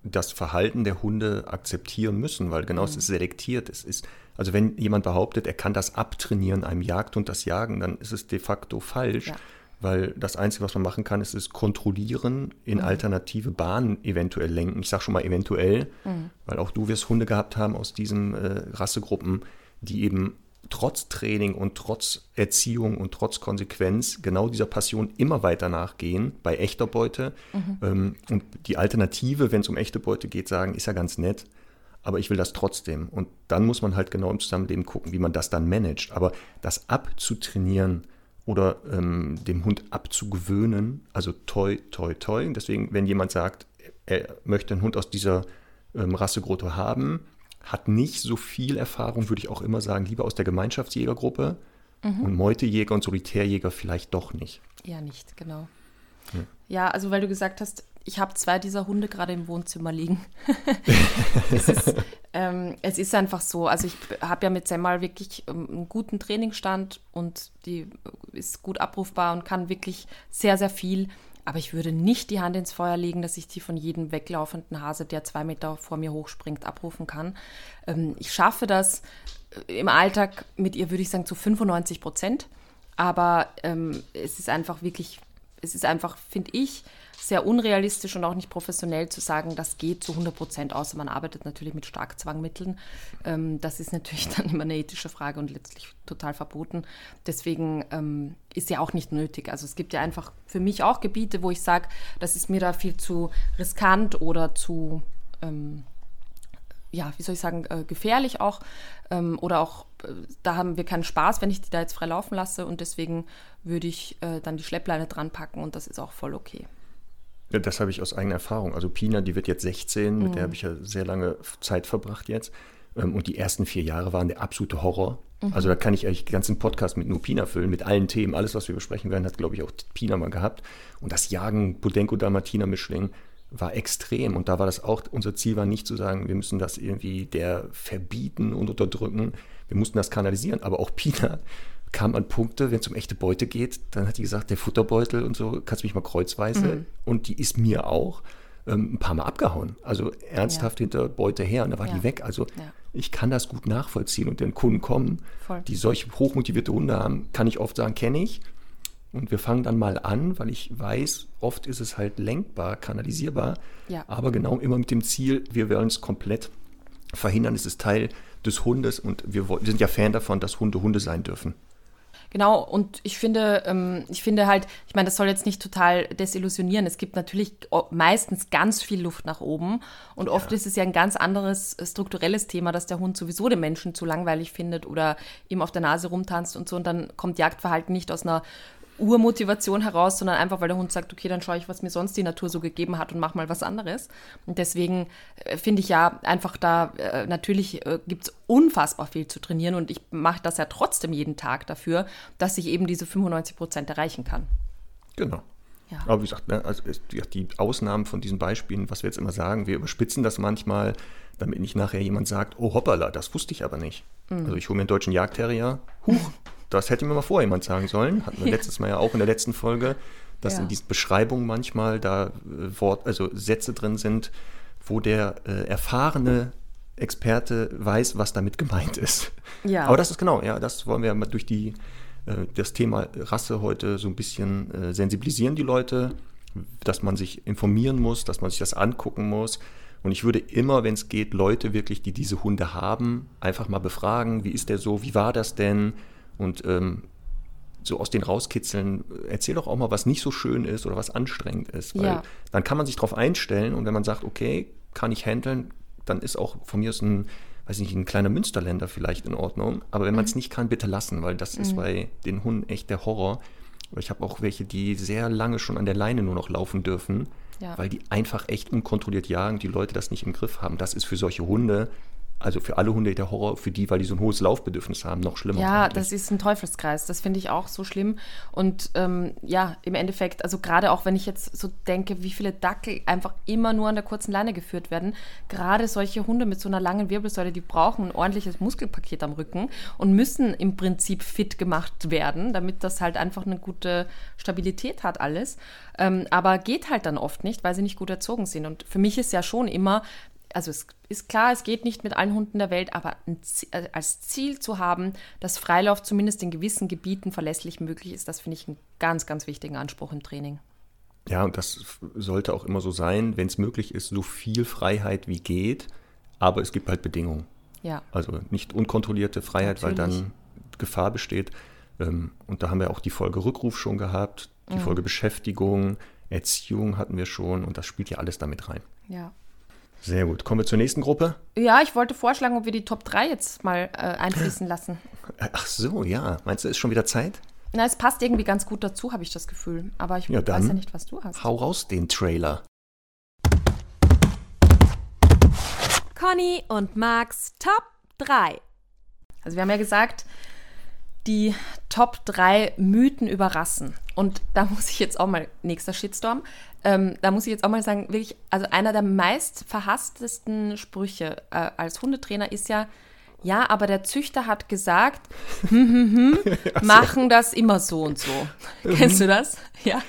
das Verhalten der Hunde akzeptieren müssen, weil genau mhm. es ist selektiert. Es ist, also wenn jemand behauptet, er kann das abtrainieren, einem Jagdhund das Jagen, dann ist es de facto falsch. Ja. Weil das Einzige, was man machen kann, ist es kontrollieren, in mhm. alternative Bahnen eventuell lenken. Ich sage schon mal eventuell, mhm. weil auch du wirst Hunde gehabt haben aus diesen äh, Rassegruppen, die eben trotz Training und trotz Erziehung und trotz Konsequenz genau dieser Passion immer weiter nachgehen bei echter Beute. Mhm. Ähm, und die Alternative, wenn es um echte Beute geht, sagen, ist ja ganz nett, aber ich will das trotzdem. Und dann muss man halt genau im Zusammenleben gucken, wie man das dann managt. Aber das abzutrainieren oder ähm, dem Hund abzugewöhnen, also toi, toi, toi. Deswegen, wenn jemand sagt, er möchte einen Hund aus dieser ähm, Rassegruppe haben, hat nicht so viel Erfahrung, würde ich auch immer sagen, lieber aus der Gemeinschaftsjägergruppe mhm. und Meutejäger und Solitärjäger vielleicht doch nicht. Ja, nicht, genau. Ja, ja also weil du gesagt hast, ich habe zwei dieser Hunde gerade im Wohnzimmer liegen. [LAUGHS] es, ist, ähm, es, ist, einfach so. Also ich habe ja mit Semmal wirklich ähm, einen guten Trainingsstand und die ist gut abrufbar und kann wirklich sehr, sehr viel. Aber ich würde nicht die Hand ins Feuer legen, dass ich die von jedem weglaufenden Hase, der zwei Meter vor mir hochspringt, abrufen kann. Ähm, ich schaffe das äh, im Alltag mit ihr, würde ich sagen, zu 95 Prozent. Aber ähm, es ist einfach wirklich, es ist einfach, finde ich, sehr unrealistisch und auch nicht professionell zu sagen, das geht zu 100 Prozent, außer man arbeitet natürlich mit Starkzwangmitteln. Ähm, das ist natürlich [LAUGHS] dann immer eine ethische Frage und letztlich total verboten. Deswegen ähm, ist ja auch nicht nötig. Also es gibt ja einfach für mich auch Gebiete, wo ich sage, das ist mir da viel zu riskant oder zu, ähm, ja, wie soll ich sagen, äh, gefährlich auch. Ähm, oder auch, äh, da haben wir keinen Spaß, wenn ich die da jetzt frei laufen lasse und deswegen würde ich äh, dann die Schleppleine dran packen und das ist auch voll okay. Ja, das habe ich aus eigener Erfahrung. Also Pina, die wird jetzt 16, mhm. mit der habe ich ja sehr lange Zeit verbracht jetzt. Ähm, und die ersten vier Jahre waren der absolute Horror. Mhm. Also da kann ich eigentlich den ganzen Podcast mit nur Pina füllen, mit allen Themen. Alles, was wir besprechen werden, hat, glaube ich, auch Pina mal gehabt. Und das Jagen Budenko Dalmatiner Mischling war extrem. Und da war das auch, unser Ziel war nicht zu sagen, wir müssen das irgendwie der verbieten und unterdrücken. Wir mussten das kanalisieren. Aber auch Pina kam an Punkte, wenn es um echte Beute geht, dann hat die gesagt, der Futterbeutel und so, kannst du mich mal kreuzweise. Mhm. Und die ist mir auch ähm, ein paar Mal abgehauen. Also ernsthaft ja. hinter Beute her und da war ja. die weg. Also ja. ich kann das gut nachvollziehen und den Kunden kommen, Voll. die solche hochmotivierte Hunde haben, kann ich oft sagen, kenne ich. Und wir fangen dann mal an, weil ich weiß, oft ist es halt lenkbar, kanalisierbar, aber genau immer mit dem Ziel, wir wollen es komplett verhindern. Es ist Teil des Hundes und wir, wir sind ja Fan davon, dass Hunde Hunde sein dürfen. Genau, und ich finde, ähm, ich finde halt, ich meine, das soll jetzt nicht total desillusionieren. Es gibt natürlich meistens ganz viel Luft nach oben. Und oft ja. ist es ja ein ganz anderes äh, strukturelles Thema, dass der Hund sowieso den Menschen zu langweilig findet oder ihm auf der Nase rumtanzt und so. Und dann kommt Jagdverhalten nicht aus einer Urmotivation heraus, sondern einfach, weil der Hund sagt, okay, dann schaue ich, was mir sonst die Natur so gegeben hat und mache mal was anderes. Und deswegen äh, finde ich ja einfach da, äh, natürlich äh, gibt es unfassbar viel zu trainieren und ich mache das ja trotzdem jeden Tag dafür, dass ich eben diese 95 Prozent erreichen kann. Genau. Ja. Aber wie gesagt, ne, also die Ausnahmen von diesen Beispielen, was wir jetzt immer sagen, wir überspitzen das manchmal, damit nicht nachher jemand sagt, oh hoppala, das wusste ich aber nicht. Mhm. Also ich hole mir einen deutschen Jagdterrier, huch, [LAUGHS] das hätte mir mal vorher jemand sagen sollen. Hatten wir ja. letztes Mal ja auch in der letzten Folge, dass ja. in diesen Beschreibungen manchmal da äh, Wort, also Sätze drin sind, wo der äh, erfahrene Experte weiß, was damit gemeint ist. Ja. Aber das ist genau, ja, das wollen wir mal durch die, äh, das Thema Rasse heute so ein bisschen äh, sensibilisieren, die Leute, dass man sich informieren muss, dass man sich das angucken muss. Und ich würde immer, wenn es geht, Leute wirklich, die diese Hunde haben, einfach mal befragen, wie ist der so, wie war das denn? Und ähm, so aus den rauskitzeln, erzähl doch auch mal, was nicht so schön ist oder was anstrengend ist. Weil ja. dann kann man sich darauf einstellen und wenn man sagt, okay, kann ich handeln, dann ist auch von mir aus ein, weiß nicht, ein kleiner Münsterländer vielleicht in Ordnung. Aber wenn man es mhm. nicht kann, bitte lassen, weil das mhm. ist bei den Hunden echt der Horror. Ich habe auch welche, die sehr lange schon an der Leine nur noch laufen dürfen, ja. weil die einfach echt unkontrolliert jagen, die Leute das nicht im Griff haben. Das ist für solche Hunde also für alle Hunde der Horror, für die, weil die so ein hohes Laufbedürfnis haben, noch schlimmer. Ja, eigentlich. das ist ein Teufelskreis. Das finde ich auch so schlimm. Und ähm, ja, im Endeffekt, also gerade auch wenn ich jetzt so denke, wie viele Dackel einfach immer nur an der kurzen Leine geführt werden, gerade solche Hunde mit so einer langen Wirbelsäule, die brauchen ein ordentliches Muskelpaket am Rücken und müssen im Prinzip fit gemacht werden, damit das halt einfach eine gute Stabilität hat alles. Ähm, aber geht halt dann oft nicht, weil sie nicht gut erzogen sind. Und für mich ist ja schon immer, also es ist klar, es geht nicht mit allen Hunden der Welt, aber äh, als Ziel zu haben, dass Freilauf zumindest in gewissen Gebieten verlässlich möglich ist, das finde ich einen ganz, ganz wichtigen Anspruch im Training. Ja, und das sollte auch immer so sein, wenn es möglich ist, so viel Freiheit wie geht, aber es gibt halt Bedingungen. Ja. Also nicht unkontrollierte Freiheit, Natürlich. weil dann Gefahr besteht. Ähm, und da haben wir auch die Folge Rückruf schon gehabt, die mhm. Folge Beschäftigung, Erziehung hatten wir schon und das spielt ja alles damit rein. Ja. Sehr gut. Kommen wir zur nächsten Gruppe. Ja, ich wollte vorschlagen, ob wir die Top 3 jetzt mal äh, einfließen lassen. [LAUGHS] Ach so, ja. Meinst du, ist schon wieder Zeit? Na, es passt irgendwie ganz gut dazu, habe ich das Gefühl. Aber ich ja, weiß ja nicht, was du hast. Hau raus den Trailer. Conny und Max Top 3. Also wir haben ja gesagt, die Top 3 Mythen über Rassen. Und da [LAUGHS] muss ich jetzt auch mal, nächster Shitstorm, ähm, da muss ich jetzt auch mal sagen, wirklich, also einer der meist verhasstesten Sprüche äh, als Hundetrainer ist ja, ja, aber der Züchter hat gesagt, [LAUGHS] hm, hm, hm, [LAUGHS] machen das immer so und so. [LAUGHS] Kennst du das? Ja.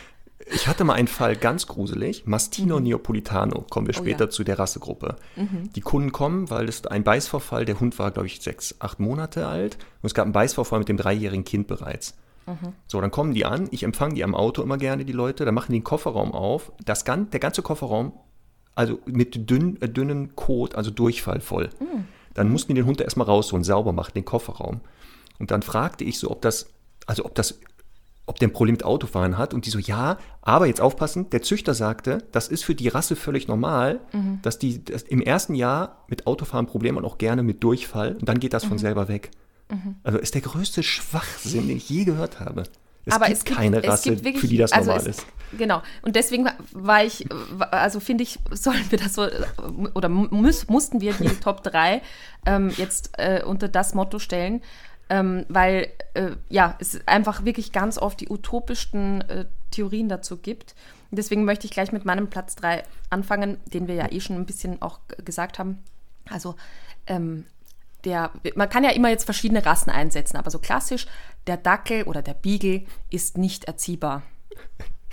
Ich hatte mal einen Fall ganz gruselig. Mastino mhm. Neapolitano. Kommen wir später oh, ja. zu der Rassegruppe. Mhm. Die Kunden kommen, weil es ein Beißvorfall, der Hund war, glaube ich, sechs, acht Monate alt. Und es gab einen Beißvorfall mit dem dreijährigen Kind bereits. Mhm. So, dann kommen die an. Ich empfange die am Auto immer gerne, die Leute. Dann machen die den Kofferraum auf. Das, der ganze Kofferraum, also mit dünn, äh, dünnem Kot, also Durchfall voll. Mhm. Dann mussten die den Hund erstmal rausholen, sauber machen, den Kofferraum. Und dann fragte ich so, ob das, also ob das ob der ein Problem mit Autofahren hat. Und die so, ja, aber jetzt aufpassen, der Züchter sagte, das ist für die Rasse völlig normal, mhm. dass die dass im ersten Jahr mit Autofahren Probleme und auch gerne mit Durchfall und dann geht das mhm. von selber weg. Mhm. Also ist der größte Schwachsinn, den ich je gehört habe. Es aber gibt es gibt, keine Rasse, wirklich, für die das also normal es, ist. Genau. Und deswegen war ich, also finde ich, [LAUGHS] sollen wir das so, oder muss, mussten wir die Top [LAUGHS] 3 ähm, jetzt äh, unter das Motto stellen, ähm, weil äh, ja, es einfach wirklich ganz oft die utopischsten äh, Theorien dazu gibt. Und deswegen möchte ich gleich mit meinem Platz 3 anfangen, den wir ja eh schon ein bisschen auch gesagt haben. Also ähm, der, man kann ja immer jetzt verschiedene Rassen einsetzen, aber so klassisch, der Dackel oder der Beagle ist nicht erziehbar.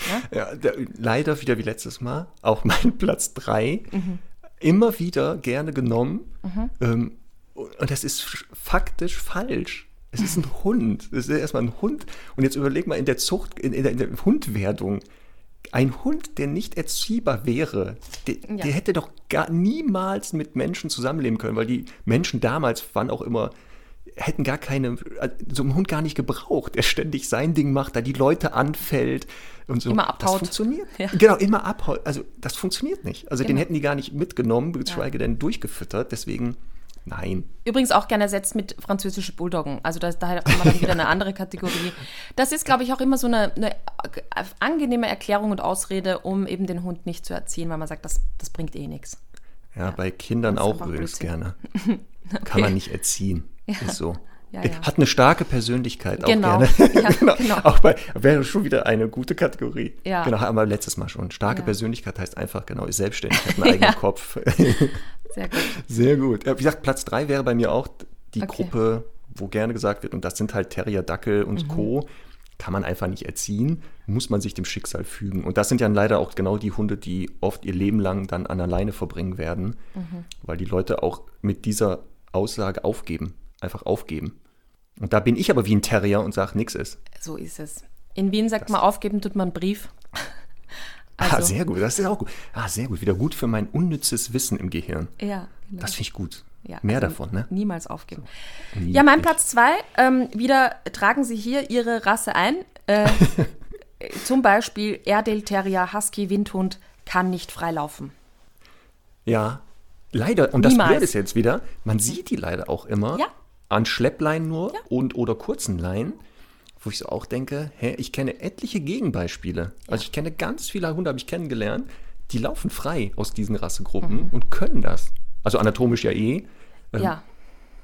Ja, [LAUGHS] ja der, leider wieder wie letztes Mal, auch mein [LAUGHS] Platz 3, mhm. immer wieder gerne genommen. Mhm. Ähm, und das ist faktisch falsch. Es ist ein [LAUGHS] Hund. Es ist erstmal ein Hund. Und jetzt überleg mal in der Zucht, in, in, der, in der, Hundwertung. Ein Hund, der nicht erziehbar wäre, der, ja. der, hätte doch gar niemals mit Menschen zusammenleben können, weil die Menschen damals, wann auch immer, hätten gar keine, so einen Hund gar nicht gebraucht, der ständig sein Ding macht, da die Leute anfällt und so. Immer abhaut. Das funktioniert. Ja. Genau, immer abhaut. Also das funktioniert nicht. Also genau. den hätten die gar nicht mitgenommen, geschweige ja. denn durchgefüttert. Deswegen Nein. Übrigens auch gerne ersetzt mit französische Bulldoggen. Also da, da haben wir dann wieder eine andere Kategorie. Das ist, glaube ich, auch immer so eine, eine, angenehme Erklärung und Ausrede, um eben den Hund nicht zu erziehen, weil man sagt, das, das bringt eh nichts. Ja, ja, bei Kindern auch übrigens gerne. okay. [LAUGHS] Kann man nicht erziehen. Ja. Ist so. Ja, ja. Hat eine starke Persönlichkeit genau. auch gerne. [LAUGHS] Ja, genau. genau. Auch bei, wäre schon wieder eine gute Kategorie. Ja. Genau, haben wir letztes Mal schon. Starke Persönlichkeit heißt einfach, genau, ist selbstständig, hat [LAUGHS] einen eigenen Kopf. [LAUGHS] Sehr gut. Sehr gut. Wie gesagt, Platz drei wäre bei mir auch die okay. Gruppe, wo gerne gesagt wird, und das sind halt Terrier, Dackel und mhm. Co. Kann man einfach nicht erziehen, muss man sich dem Schicksal fügen. Und das sind ja leider auch genau die Hunde, die oft ihr Leben lang dann an alleine verbringen werden, mhm. weil die Leute auch mit dieser Aussage aufgeben, einfach aufgeben. Und da bin ich aber wie ein Terrier und sage, nichts ist. So ist es. In Wien sagt das man, aufgeben tut man einen Brief. [LAUGHS] Ah, also, ah, sehr gut, das ist auch gut. Ah, sehr gut, wieder gut für mein unnützes Wissen im Gehirn. Ja, genau. Das finde ich gut. Ja, Mehr also davon, ne? Niemals aufgeben. So, nie ja, mein Platz zwei, ähm, wieder tragen Sie hier Ihre Rasse ein. Äh, [LAUGHS] zum Beispiel Airedale Terrier, Husky, Windhund kann nicht freilaufen. Ja, leider. Und Niemals. das Blöde ist jetzt wieder, man sieht die leider auch immer. Ja. An Schleppleinen nur ja. und oder kurzen Leinen wo ich so auch denke, hä, ich kenne etliche Gegenbeispiele. Ja. Also ich kenne ganz viele Hunde, habe ich kennengelernt, die laufen frei aus diesen Rassegruppen mhm. und können das. Also anatomisch ja eh. Ähm, ja.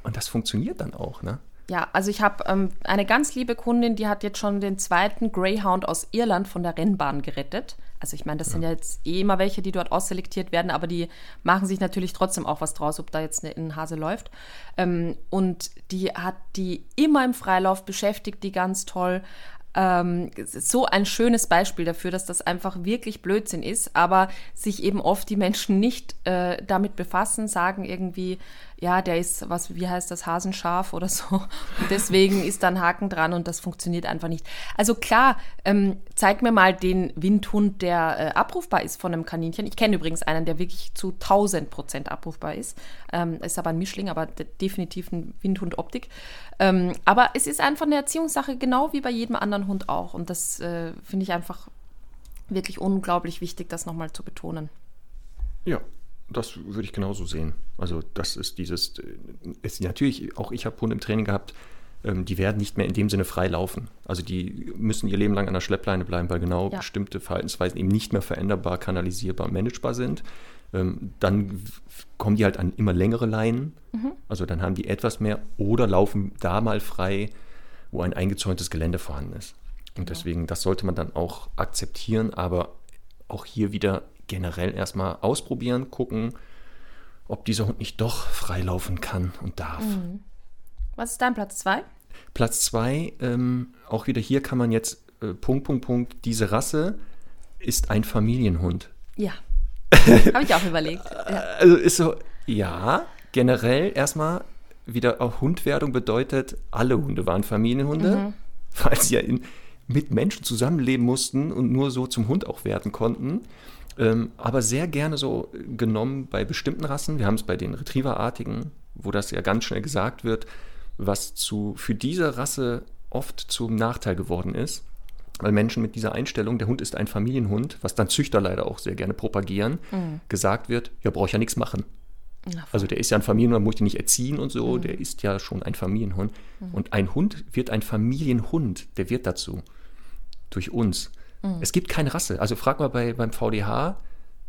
Und das funktioniert dann auch, ne? Ja, also ich habe ähm, eine ganz liebe Kundin, die hat jetzt schon den zweiten Greyhound aus Irland von der Rennbahn gerettet. Also ich meine, das ja. sind ja jetzt eh immer welche, die dort ausselektiert werden, aber die machen sich natürlich trotzdem auch was draus, ob da jetzt ein Hase läuft. Ähm, und die hat die immer im Freilauf beschäftigt, die ganz toll ähm, so ein schönes Beispiel dafür, dass das einfach wirklich Blödsinn ist, aber sich eben oft die Menschen nicht äh, damit befassen, sagen irgendwie, ja, der ist, was, wie heißt das, Hasenschaf oder so. Und deswegen ist da ein Haken dran und das funktioniert einfach nicht. Also klar, ähm, zeig mir mal den Windhund, der äh, abrufbar ist von einem Kaninchen. Ich kenne übrigens einen, der wirklich zu 1000 Prozent abrufbar ist. Ähm, ist aber ein Mischling, aber definitiv ein Windhund-Optik. Ähm, aber es ist einfach eine Erziehungssache, genau wie bei jedem anderen Hund auch. Und das äh, finde ich einfach wirklich unglaublich wichtig, das nochmal zu betonen. Ja, das würde ich genauso sehen. Also das ist dieses, ist natürlich, auch ich habe Hunde im Training gehabt, ähm, die werden nicht mehr in dem Sinne frei laufen. Also die müssen ihr Leben lang an der Schleppleine bleiben, weil genau ja. bestimmte Verhaltensweisen eben nicht mehr veränderbar, kanalisierbar, managebar sind. Ähm, dann kommen die halt an immer längere Leinen. Mhm. Also dann haben die etwas mehr oder laufen da mal frei, wo ein eingezäuntes Gelände vorhanden ist. Und deswegen, das sollte man dann auch akzeptieren, aber auch hier wieder generell erstmal ausprobieren, gucken, ob dieser Hund nicht doch freilaufen kann und darf. Mhm. Was ist dein Platz 2? Platz 2, ähm, auch wieder hier kann man jetzt äh, Punkt, Punkt, Punkt, diese Rasse ist ein Familienhund. Ja. [LAUGHS] Habe ich auch überlegt. Ja. Also ist so, ja, generell erstmal wieder auch Hundwerdung bedeutet, alle Hunde waren Familienhunde, mhm. weil sie ja in, mit Menschen zusammenleben mussten und nur so zum Hund auch werden konnten. Ähm, aber sehr gerne so genommen bei bestimmten Rassen. Wir haben es bei den Retrieverartigen, wo das ja ganz schnell gesagt wird, was zu, für diese Rasse oft zum Nachteil geworden ist. Weil Menschen mit dieser Einstellung, der Hund ist ein Familienhund, was dann Züchter leider auch sehr gerne propagieren, mhm. gesagt wird, ja, brauche ich ja nichts machen. Also der ist ja ein Familienhund, muss ich nicht erziehen und so, mhm. der ist ja schon ein Familienhund. Mhm. Und ein Hund wird ein Familienhund, der wird dazu. Durch uns. Mhm. Es gibt keine Rasse. Also frag mal bei, beim VDH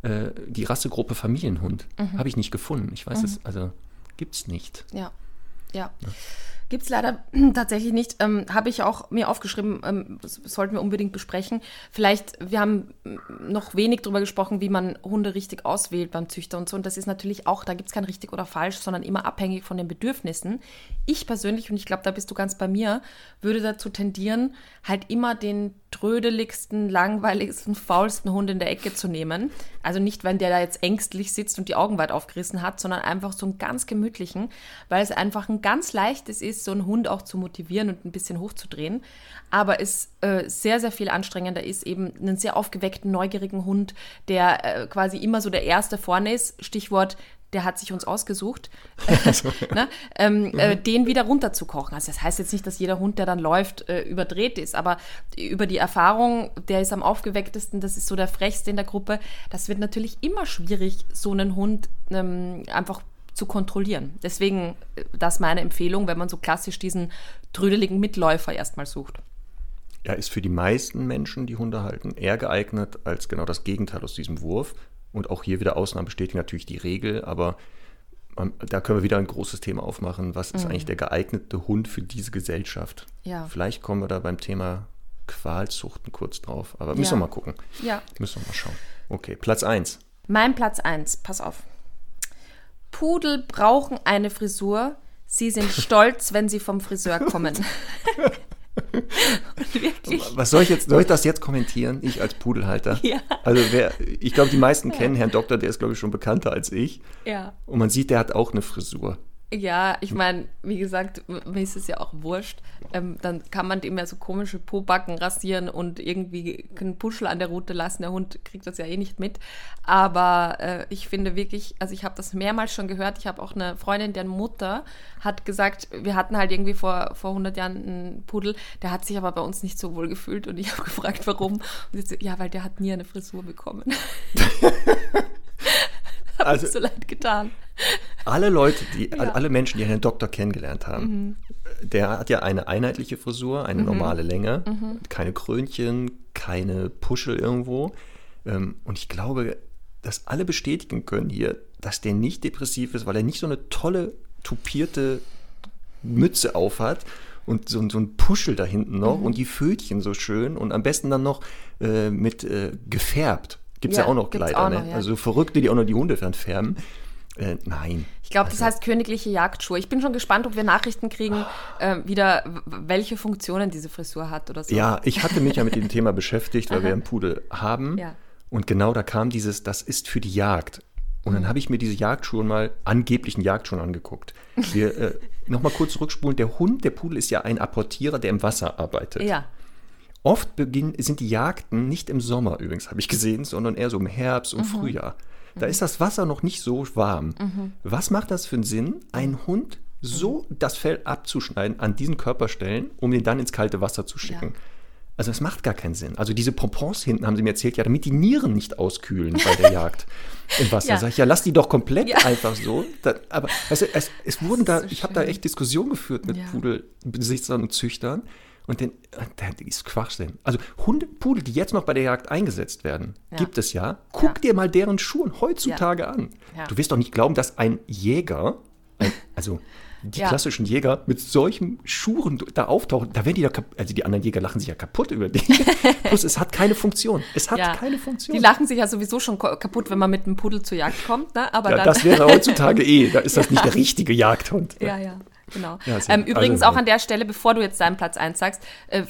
äh, die Rassegruppe Familienhund. Mhm. Habe ich nicht gefunden. Ich weiß es, mhm. also gibt es nicht. Ja. ja. ja. Gibt es leider [CLEARS THROAT] tatsächlich nicht. Ähm, Habe ich auch mir aufgeschrieben, ähm, sollten wir unbedingt besprechen. Vielleicht, wir haben noch wenig darüber gesprochen, wie man Hunde richtig auswählt beim Züchter und so. Und das ist natürlich auch, da gibt es kein richtig oder falsch, sondern immer abhängig von den Bedürfnissen. Ich persönlich, und ich glaube, da bist du ganz bei mir, würde dazu tendieren, halt immer den trödeligsten, langweiligsten, [LAUGHS] faulsten Hund in der Ecke zu nehmen. Also nicht, wenn der da jetzt ängstlich sitzt und die Augen weit aufgerissen hat, sondern einfach so einen ganz gemütlichen, weil es einfach ein ganz leichtes ist, so einen Hund auch zu motivieren und ein bisschen hochzudrehen. Aber es äh, sehr, sehr viel anstrengender ist, eben einen sehr aufgeweckten, neugierigen Hund, der äh, quasi immer so der Erste vorne ist. Stichwort der hat sich uns ausgesucht, [LAUGHS] ne? ähm, äh, mhm. den wieder runterzukochen. Also das heißt jetzt nicht, dass jeder Hund, der dann läuft, äh, überdreht ist, aber über die Erfahrung, der ist am aufgewecktesten, das ist so der frechste in der Gruppe, das wird natürlich immer schwierig, so einen Hund ähm, einfach zu kontrollieren. Deswegen, äh, das meine Empfehlung, wenn man so klassisch diesen trödeligen Mitläufer erstmal sucht. Ja, ist für die meisten Menschen, die Hunde halten, eher geeignet als genau das Gegenteil aus diesem Wurf. Und auch hier wieder Ausnahmen bestätigen natürlich die Regel, aber da können wir wieder ein großes Thema aufmachen. Was ist mhm. eigentlich der geeignete Hund für diese Gesellschaft? Ja. Vielleicht kommen wir da beim Thema Qualzuchten kurz drauf, aber müssen ja. wir mal gucken. Ja. Müssen wir mal schauen. Okay, Platz 1. Mein Platz 1, pass auf. Pudel brauchen eine Frisur. Sie sind stolz, wenn sie vom Friseur kommen. [LAUGHS] Wirklich. Was soll ich jetzt, soll ich das jetzt kommentieren? Ich als Pudelhalter. Ja. Also wer, ich glaube, die meisten kennen Herrn Doktor, der ist, glaube ich, schon bekannter als ich. Ja. Und man sieht, der hat auch eine Frisur. Ja, ich meine, wie gesagt, mir ist es ja auch wurscht. Ähm, dann kann man dem ja so komische Pobacken rasieren und irgendwie einen Puschel an der Route lassen. Der Hund kriegt das ja eh nicht mit. Aber äh, ich finde wirklich, also ich habe das mehrmals schon gehört. Ich habe auch eine Freundin, deren Mutter hat gesagt, wir hatten halt irgendwie vor, vor 100 Jahren einen Pudel, der hat sich aber bei uns nicht so wohl gefühlt. Und ich [LAUGHS] habe gefragt, warum. Und sie so, ja, weil der hat nie eine Frisur bekommen. [LAUGHS] Hat also, mir so leid getan. Alle Leute, die, ja. alle Menschen, die einen Doktor kennengelernt haben, mhm. der hat ja eine einheitliche Frisur, eine mhm. normale Länge, mhm. keine Krönchen, keine Puschel irgendwo. Ähm, und ich glaube, dass alle bestätigen können hier, dass der nicht depressiv ist, weil er nicht so eine tolle, tupierte Mütze aufhat und so, so ein Puschel da hinten noch mhm. und die Fötchen so schön und am besten dann noch äh, mit äh, gefärbt. Gibt es ja, ja, auch noch Kleider, auch noch, ne? Ja. Also Verrückte, die auch noch die Hunde fernfärben. Äh, nein. Ich glaube, also, das heißt königliche Jagdschuhe. Ich bin schon gespannt, ob wir Nachrichten kriegen, äh, wieder, welche Funktionen diese Frisur hat oder so. Ja, ich hatte mich ja mit dem Thema beschäftigt, weil wir einen Pudel haben. Ja. Und genau da kam dieses, das ist für die Jagd. Und dann mhm. habe ich mir diese Jagdschuhe mal, angeblichen Jagdschuhe angeguckt. Wir, äh, Nochmal kurz zurückspulen. Der Hund, der Pudel ist ja ein Apportierer, der im Wasser arbeitet. Ja. Oft beginn, sind die Jagden nicht im Sommer übrigens, habe ich gesehen, sondern eher so im Herbst und mhm. Frühjahr. Da ist das Wasser noch nicht so warm. Mhm. Was macht das für einen Sinn, einen Hund so das Fell abzuschneiden an diesen Körperstellen, um ihn dann ins kalte Wasser zu schicken? Ja. Also es macht gar keinen Sinn. Also diese Pompons hinten haben sie mir erzählt, ja, damit die Nieren nicht auskühlen bei der [LAUGHS] Jagd im Wasser. Ja. Sag ich, ja, lass die doch komplett ja. einfach so. Da, aber also, es, es wurden da, so ich habe da echt Diskussionen geführt mit ja. Pudelbesitzern und Züchtern. Und den, das ist Quatschsinn. Also Hunde, Pudel, die jetzt noch bei der Jagd eingesetzt werden, ja. gibt es ja. Guck ja. dir mal deren Schuhe heutzutage ja. an. Du wirst doch nicht glauben, dass ein Jäger, also die [LAUGHS] klassischen Jäger mit solchen Schuhen da auftauchen, da werden die da also die anderen Jäger lachen sich ja kaputt über die. [LAUGHS] Plus es hat keine Funktion. Es hat keine Funktion. Die lachen sich ja sowieso schon kaputt, wenn man mit einem Pudel zur Jagd kommt, ne? Aber das wäre [LAUGHS] heutzutage eh, da ist das nicht der richtige Jagdhund. Ja, ja. Genau. Ja, ähm, übrigens auch an der Stelle, bevor du jetzt deinen Platz 1 sagst, äh,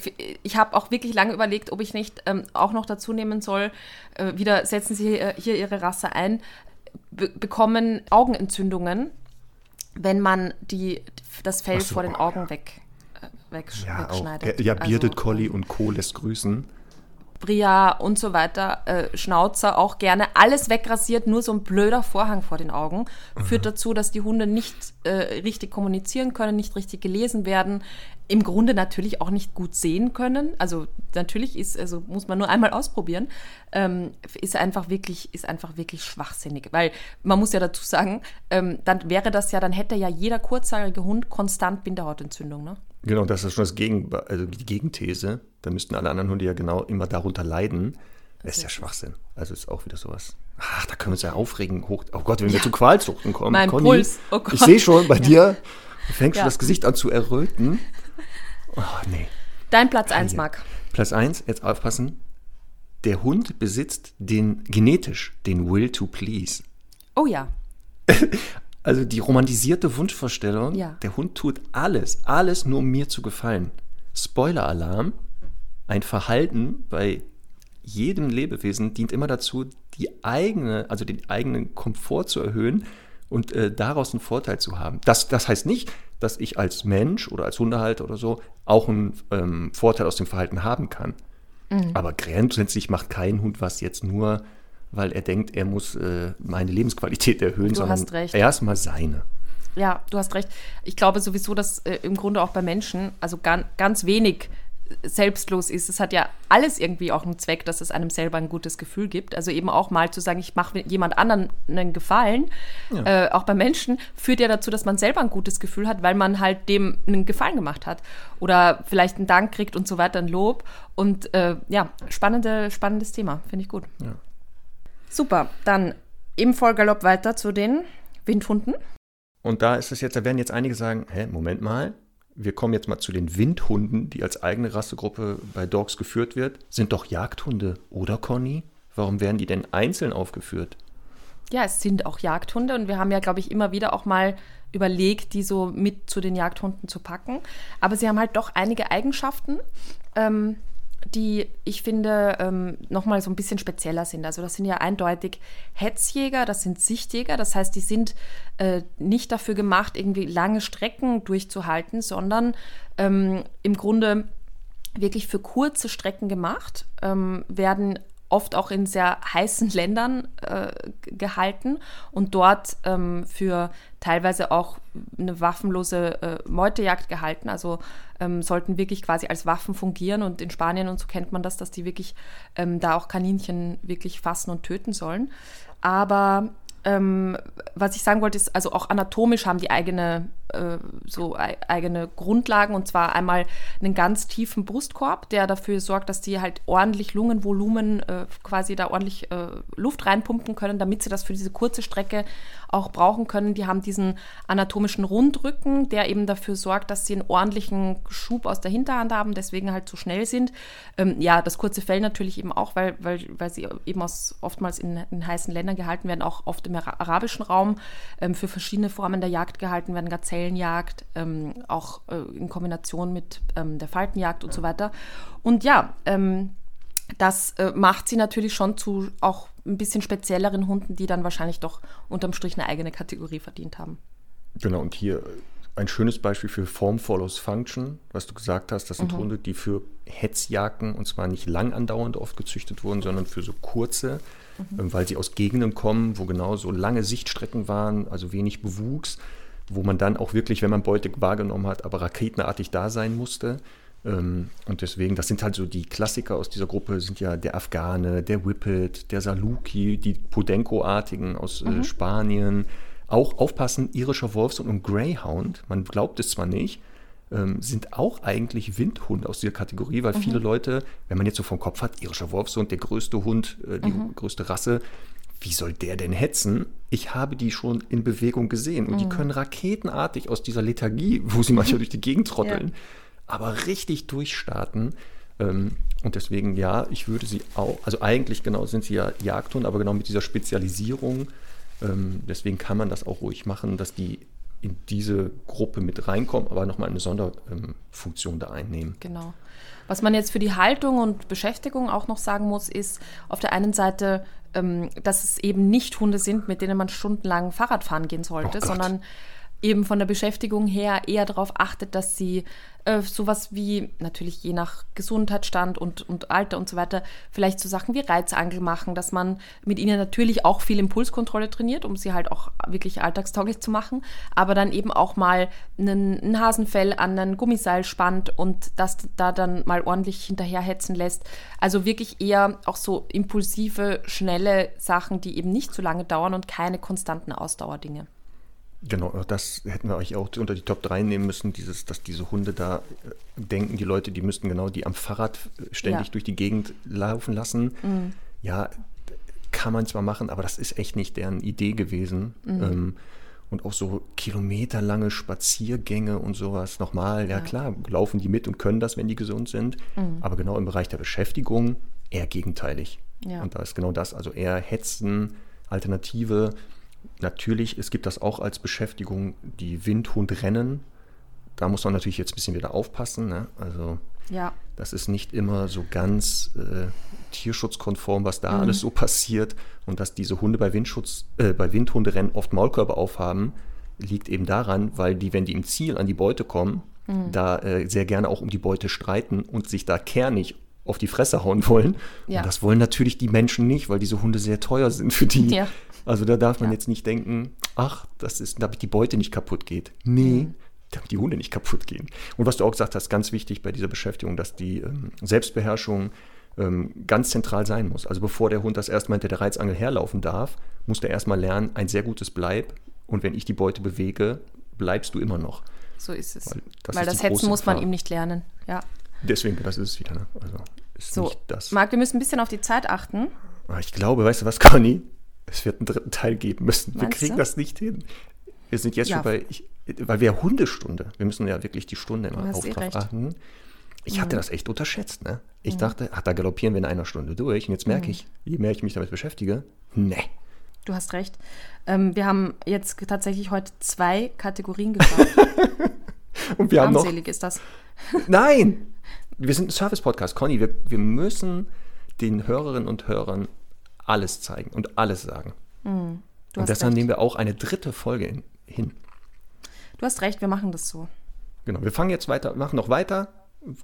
ich habe auch wirklich lange überlegt, ob ich nicht ähm, auch noch dazu nehmen soll, äh, wieder setzen Sie äh, hier Ihre Rasse ein, be bekommen Augenentzündungen, wenn man die, das Fell so, vor den Augen weg, äh, wegsch ja, wegschneidet. Auch, ja, Bearded also, Collie und Co. lässt grüßen. Bria und so weiter, äh, Schnauzer auch gerne, alles wegrasiert, nur so ein blöder Vorhang vor den Augen, führt mhm. dazu, dass die Hunde nicht äh, richtig kommunizieren können, nicht richtig gelesen werden, im Grunde natürlich auch nicht gut sehen können. Also natürlich ist, also muss man nur einmal ausprobieren, ähm, ist einfach wirklich, ist einfach wirklich schwachsinnig. Weil man muss ja dazu sagen, ähm, dann wäre das ja, dann hätte ja jeder kurzhaarige Hund konstant Bindehautentzündung, ne? Genau, das ist schon das Gegen, also die Gegenthese. Da müssten alle anderen Hunde ja genau immer darunter leiden. Das ist ja Schwachsinn. Also ist auch wieder sowas. Ach, da können wir uns ja aufregen. Hoch, oh Gott, wenn ja. wir zu Qualzuchten kommen. Mein Conny, Puls. Oh Gott. Ich sehe schon, bei ja. dir fängt ja. schon das Gesicht an zu erröten. [LAUGHS] Oh, nee. Dein Platz 1, Marc. Platz 1, jetzt aufpassen. Der Hund besitzt den genetisch den Will to Please. Oh ja. [LAUGHS] Also die romantisierte Wunschvorstellung, ja. der Hund tut alles, alles nur um mir zu gefallen. Spoiler-Alarm, ein Verhalten bei jedem Lebewesen dient immer dazu, die eigene, also den eigenen Komfort zu erhöhen und äh, daraus einen Vorteil zu haben. Das, das heißt nicht, dass ich als Mensch oder als Hundehalter oder so auch einen ähm, Vorteil aus dem Verhalten haben kann. Mhm. Aber grundsätzlich macht kein Hund was jetzt nur weil er denkt, er muss äh, meine Lebensqualität erhöhen, du sondern erstmal seine. Ja, du hast recht. Ich glaube sowieso, dass äh, im Grunde auch bei Menschen, also ganz, ganz wenig selbstlos ist. Es hat ja alles irgendwie auch einen Zweck, dass es einem selber ein gutes Gefühl gibt. Also eben auch mal zu sagen, ich mache jemand anderen einen Gefallen, ja. äh, auch bei Menschen, führt ja dazu, dass man selber ein gutes Gefühl hat, weil man halt dem einen Gefallen gemacht hat. Oder vielleicht einen Dank kriegt und so weiter, ein Lob. Und äh, ja, spannende, spannendes Thema, finde ich gut. Ja. Super, dann im Vollgalopp weiter zu den Windhunden. Und da ist es jetzt, da werden jetzt einige sagen, hä, Moment mal, wir kommen jetzt mal zu den Windhunden, die als eigene Rassegruppe bei Dogs geführt wird. Sind doch Jagdhunde, oder Conny? Warum werden die denn einzeln aufgeführt? Ja, es sind auch Jagdhunde und wir haben ja, glaube ich, immer wieder auch mal überlegt, die so mit zu den Jagdhunden zu packen. Aber sie haben halt doch einige Eigenschaften, ähm, die ich finde ähm, nochmal so ein bisschen spezieller sind. Also das sind ja eindeutig Hetzjäger, das sind Sichtjäger, das heißt, die sind äh, nicht dafür gemacht, irgendwie lange Strecken durchzuhalten, sondern ähm, im Grunde wirklich für kurze Strecken gemacht, ähm, werden oft auch in sehr heißen Ländern äh, gehalten und dort ähm, für teilweise auch eine waffenlose äh, Meutejagd gehalten. Also ähm, sollten wirklich quasi als Waffen fungieren und in Spanien und so kennt man das, dass die wirklich ähm, da auch Kaninchen wirklich fassen und töten sollen. Aber ähm, was ich sagen wollte, ist, also auch anatomisch haben die eigene, äh, so eigene Grundlagen und zwar einmal einen ganz tiefen Brustkorb, der dafür sorgt, dass die halt ordentlich Lungenvolumen äh, quasi da ordentlich äh, Luft reinpumpen können, damit sie das für diese kurze Strecke auch brauchen können. Die haben diesen anatomischen Rundrücken, der eben dafür sorgt, dass sie einen ordentlichen Schub aus der Hinterhand haben, deswegen halt so schnell sind. Ähm, ja, das kurze Fell natürlich eben auch, weil, weil, weil sie eben aus, oftmals in, in heißen Ländern gehalten werden, auch oft im arabischen Raum ähm, für verschiedene Formen der Jagd gehalten werden, Gazellenjagd, ähm, auch äh, in Kombination mit ähm, der Faltenjagd und so weiter. Und ja, ähm, das äh, macht sie natürlich schon zu auch ein bisschen spezielleren Hunden, die dann wahrscheinlich doch unterm Strich eine eigene Kategorie verdient haben. Genau, und hier ein schönes Beispiel für Form follows Function, was du gesagt hast. Das sind mhm. Hunde, die für Hetzjagden, und zwar nicht lang andauernd oft gezüchtet wurden, sondern für so kurze, mhm. Ähm, weil sie aus Gegenden kommen, wo genau so lange Sichtstrecken waren, also wenig Bewuchs, wo man dann auch wirklich, wenn man Beute wahrgenommen hat, aber raketenartig da sein musste. Ähm, und deswegen, das sind halt so die Klassiker aus dieser Gruppe, sind ja der Afghane, der Whippet, der Saluki, die Podenco-artigen aus äh, mhm. Spanien. Auch aufpassen, irischer Wolfshund und Greyhound, man glaubt es zwar nicht, ähm, sind auch eigentlich Windhunde aus dieser Kategorie, weil mhm. viele Leute, wenn man jetzt so vom Kopf hat, irischer Wolfshund, der größte Hund, äh, die mhm. größte Rasse, wie soll der denn hetzen? Ich habe die schon in Bewegung gesehen und mhm. die können raketenartig aus dieser Lethargie, wo sie manchmal [LAUGHS] durch die Gegend trotteln, ja aber richtig durchstarten. Ähm, und deswegen, ja, ich würde sie auch, also eigentlich genau sind sie ja Jagdhund, aber genau mit dieser Spezialisierung, ähm, deswegen kann man das auch ruhig machen, dass die in diese Gruppe mit reinkommen, aber nochmal eine Sonderfunktion ähm, da einnehmen. Genau. Was man jetzt für die Haltung und Beschäftigung auch noch sagen muss, ist auf der einen Seite, ähm, dass es eben nicht Hunde sind, mit denen man stundenlang Fahrrad fahren gehen sollte, oh sondern eben von der Beschäftigung her eher darauf achtet, dass sie äh, sowas wie, natürlich je nach Gesundheitsstand und, und Alter und so weiter, vielleicht so Sachen wie Reizangel machen, dass man mit ihnen natürlich auch viel Impulskontrolle trainiert, um sie halt auch wirklich alltagstauglich zu machen, aber dann eben auch mal einen, ein Hasenfell an ein Gummiseil spannt und das da dann mal ordentlich hinterherhetzen lässt. Also wirklich eher auch so impulsive, schnelle Sachen, die eben nicht so lange dauern und keine konstanten Ausdauerdinge. Genau, das hätten wir euch auch unter die Top 3 nehmen müssen, dieses, dass diese Hunde da äh, denken, die Leute, die müssten genau die am Fahrrad ständig ja. durch die Gegend laufen lassen. Mhm. Ja, kann man zwar machen, aber das ist echt nicht deren Idee gewesen. Mhm. Ähm, und auch so kilometerlange Spaziergänge und sowas. Nochmal, ja, ja, klar, laufen die mit und können das, wenn die gesund sind. Mhm. Aber genau im Bereich der Beschäftigung eher gegenteilig. Ja. Und da ist genau das, also eher Hetzen, Alternative Natürlich, es gibt das auch als Beschäftigung, die Windhundrennen. Da muss man natürlich jetzt ein bisschen wieder aufpassen. Ne? Also ja. das ist nicht immer so ganz äh, tierschutzkonform, was da mhm. alles so passiert. Und dass diese Hunde bei, Windschutz, äh, bei Windhunderennen oft Maulkörper aufhaben, liegt eben daran, weil die, wenn die im Ziel an die Beute kommen, mhm. da äh, sehr gerne auch um die Beute streiten und sich da kernig auf die Fresse hauen wollen. Ja. Und das wollen natürlich die Menschen nicht, weil diese Hunde sehr teuer sind für die. Ja. Also da darf man ja. jetzt nicht denken, ach, das ist, damit die Beute nicht kaputt geht. Nee, mhm. damit die Hunde nicht kaputt gehen. Und was du auch gesagt hast, ganz wichtig bei dieser Beschäftigung, dass die ähm, Selbstbeherrschung ähm, ganz zentral sein muss. Also bevor der Hund das erstmal hinter der Reizangel herlaufen darf, muss der erstmal lernen, ein sehr gutes Bleib. Und wenn ich die Beute bewege, bleibst du immer noch. So ist es. Weil das, Weil das Hetzen muss man ihm nicht lernen. Ja. Deswegen, das ist es wieder. Ne? Also ist so, nicht das. Marc, wir müssen ein bisschen auf die Zeit achten. Ah, ich glaube, weißt du was, [LAUGHS] Conny? Es wird einen dritten Teil geben müssen. Wir kriegen du? das nicht hin. Wir sind jetzt ja. schon bei, ich, weil wir Hundestunde, wir müssen ja wirklich die Stunde immer Auftrag achten. Ich hatte mhm. das echt unterschätzt. Ne? Ich mhm. dachte, ach, da galoppieren wir in einer Stunde durch. Und jetzt merke mhm. ich, je mehr ich mich damit beschäftige, ne. Du hast recht. Ähm, wir haben jetzt tatsächlich heute zwei Kategorien gebracht. [LAUGHS] Und wir haben noch. ist das. [LAUGHS] Nein! Wir sind ein Service-Podcast. Conny, wir, wir müssen den Hörerinnen und Hörern alles zeigen und alles sagen. Mhm, und deshalb recht. nehmen wir auch eine dritte Folge in, hin. Du hast recht, wir machen das so. Genau, wir fangen jetzt weiter, machen noch weiter,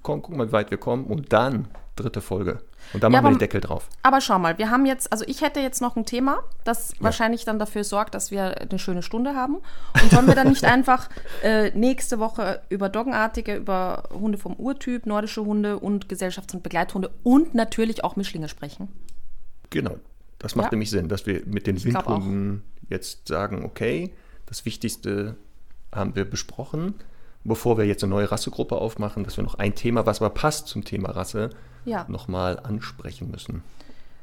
gucken mal, wie weit wir kommen und dann dritte Folge. Und dann ja, machen wir den Deckel drauf. Aber schau mal, wir haben jetzt, also ich hätte jetzt noch ein Thema, das ja. wahrscheinlich dann dafür sorgt, dass wir eine schöne Stunde haben. Und sollen wir dann nicht [LAUGHS] einfach äh, nächste Woche über Doggenartige, über Hunde vom Urtyp, nordische Hunde und Gesellschafts- und Begleithunde und natürlich auch Mischlinge sprechen? Genau, das macht ja. nämlich Sinn, dass wir mit den Windhunden jetzt sagen, okay, das Wichtigste haben wir besprochen, bevor wir jetzt eine neue Rassegruppe aufmachen, dass wir noch ein Thema, was aber passt zum Thema Rasse, ja. nochmal ansprechen müssen.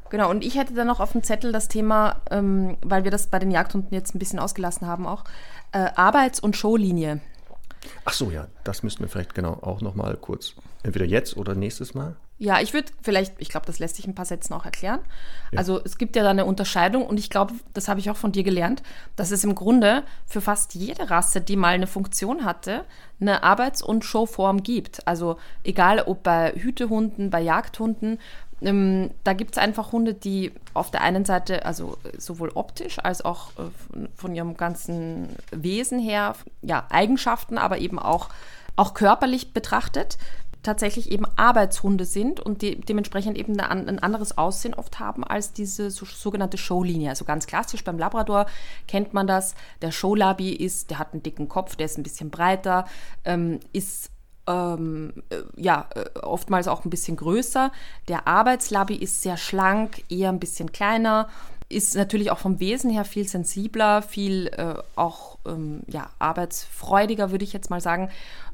Genau, und ich hätte dann noch auf dem Zettel das Thema, ähm, weil wir das bei den Jagdhunden jetzt ein bisschen ausgelassen haben auch, äh, Arbeits- und Showlinie. Ach so, ja, das müssten wir vielleicht genau auch nochmal kurz, entweder jetzt oder nächstes Mal. Ja, ich würde vielleicht, ich glaube, das lässt sich ein paar Sätzen auch erklären. Ja. Also es gibt ja da eine Unterscheidung und ich glaube, das habe ich auch von dir gelernt, dass es im Grunde für fast jede Rasse, die mal eine Funktion hatte, eine Arbeits- und Showform gibt. Also egal ob bei Hütehunden, bei Jagdhunden, ähm, da gibt es einfach Hunde, die auf der einen Seite, also sowohl optisch als auch äh, von ihrem ganzen Wesen her, ja, Eigenschaften, aber eben auch, auch körperlich betrachtet, tatsächlich eben Arbeitshunde sind und die dementsprechend eben ein anderes Aussehen oft haben als diese so, sogenannte Showlinie. Also ganz klassisch beim Labrador kennt man das. Der Showlabi ist, der hat einen dicken Kopf, der ist ein bisschen breiter, ähm, ist ähm, äh, ja, äh, oftmals auch ein bisschen größer. Der Arbeitslabi ist sehr schlank, eher ein bisschen kleiner, ist natürlich auch vom Wesen her viel sensibler, viel äh, auch ähm, ja, arbeitsfreudiger, würde ich jetzt mal sagen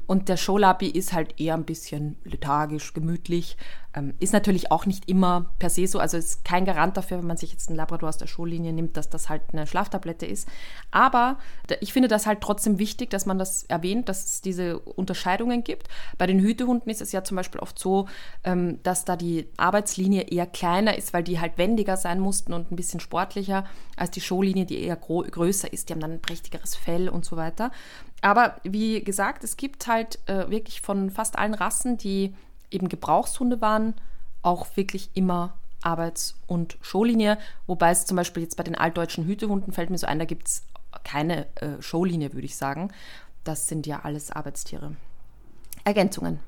Und der Showlappi ist halt eher ein bisschen lethargisch, gemütlich. Ähm, ist natürlich auch nicht immer per se so. Also ist kein Garant dafür, wenn man sich jetzt einen Labrador aus der Showlinie nimmt, dass das halt eine Schlaftablette ist. Aber ich finde das halt trotzdem wichtig, dass man das erwähnt, dass es diese Unterscheidungen gibt. Bei den Hütehunden ist es ja zum Beispiel oft so, ähm, dass da die Arbeitslinie eher kleiner ist, weil die halt wendiger sein mussten und ein bisschen sportlicher als die Showlinie, die eher größer ist. Die haben dann ein prächtigeres Fell und so weiter. Aber wie gesagt, es gibt halt äh, wirklich von fast allen Rassen, die eben Gebrauchshunde waren, auch wirklich immer Arbeits- und Showlinie. Wobei es zum Beispiel jetzt bei den altdeutschen Hütehunden fällt mir so ein, da gibt es keine äh, Showlinie, würde ich sagen. Das sind ja alles Arbeitstiere. Ergänzungen.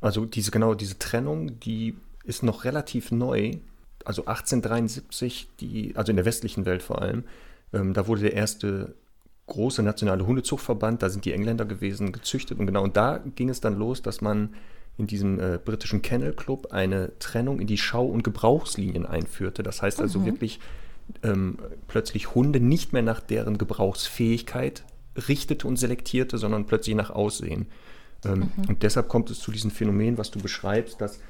Also diese genau diese Trennung, die ist noch relativ neu. Also 1873, die, also in der westlichen Welt vor allem, ähm, da wurde der erste große nationale Hundezuchtverband, da sind die Engländer gewesen, gezüchtet und genau, und da ging es dann los, dass man in diesem äh, britischen Kennel Club eine Trennung in die Schau- und Gebrauchslinien einführte. Das heißt also mhm. wirklich ähm, plötzlich Hunde nicht mehr nach deren Gebrauchsfähigkeit richtete und selektierte, sondern plötzlich nach Aussehen. Ähm, mhm. Und deshalb kommt es zu diesem Phänomen, was du beschreibst, dass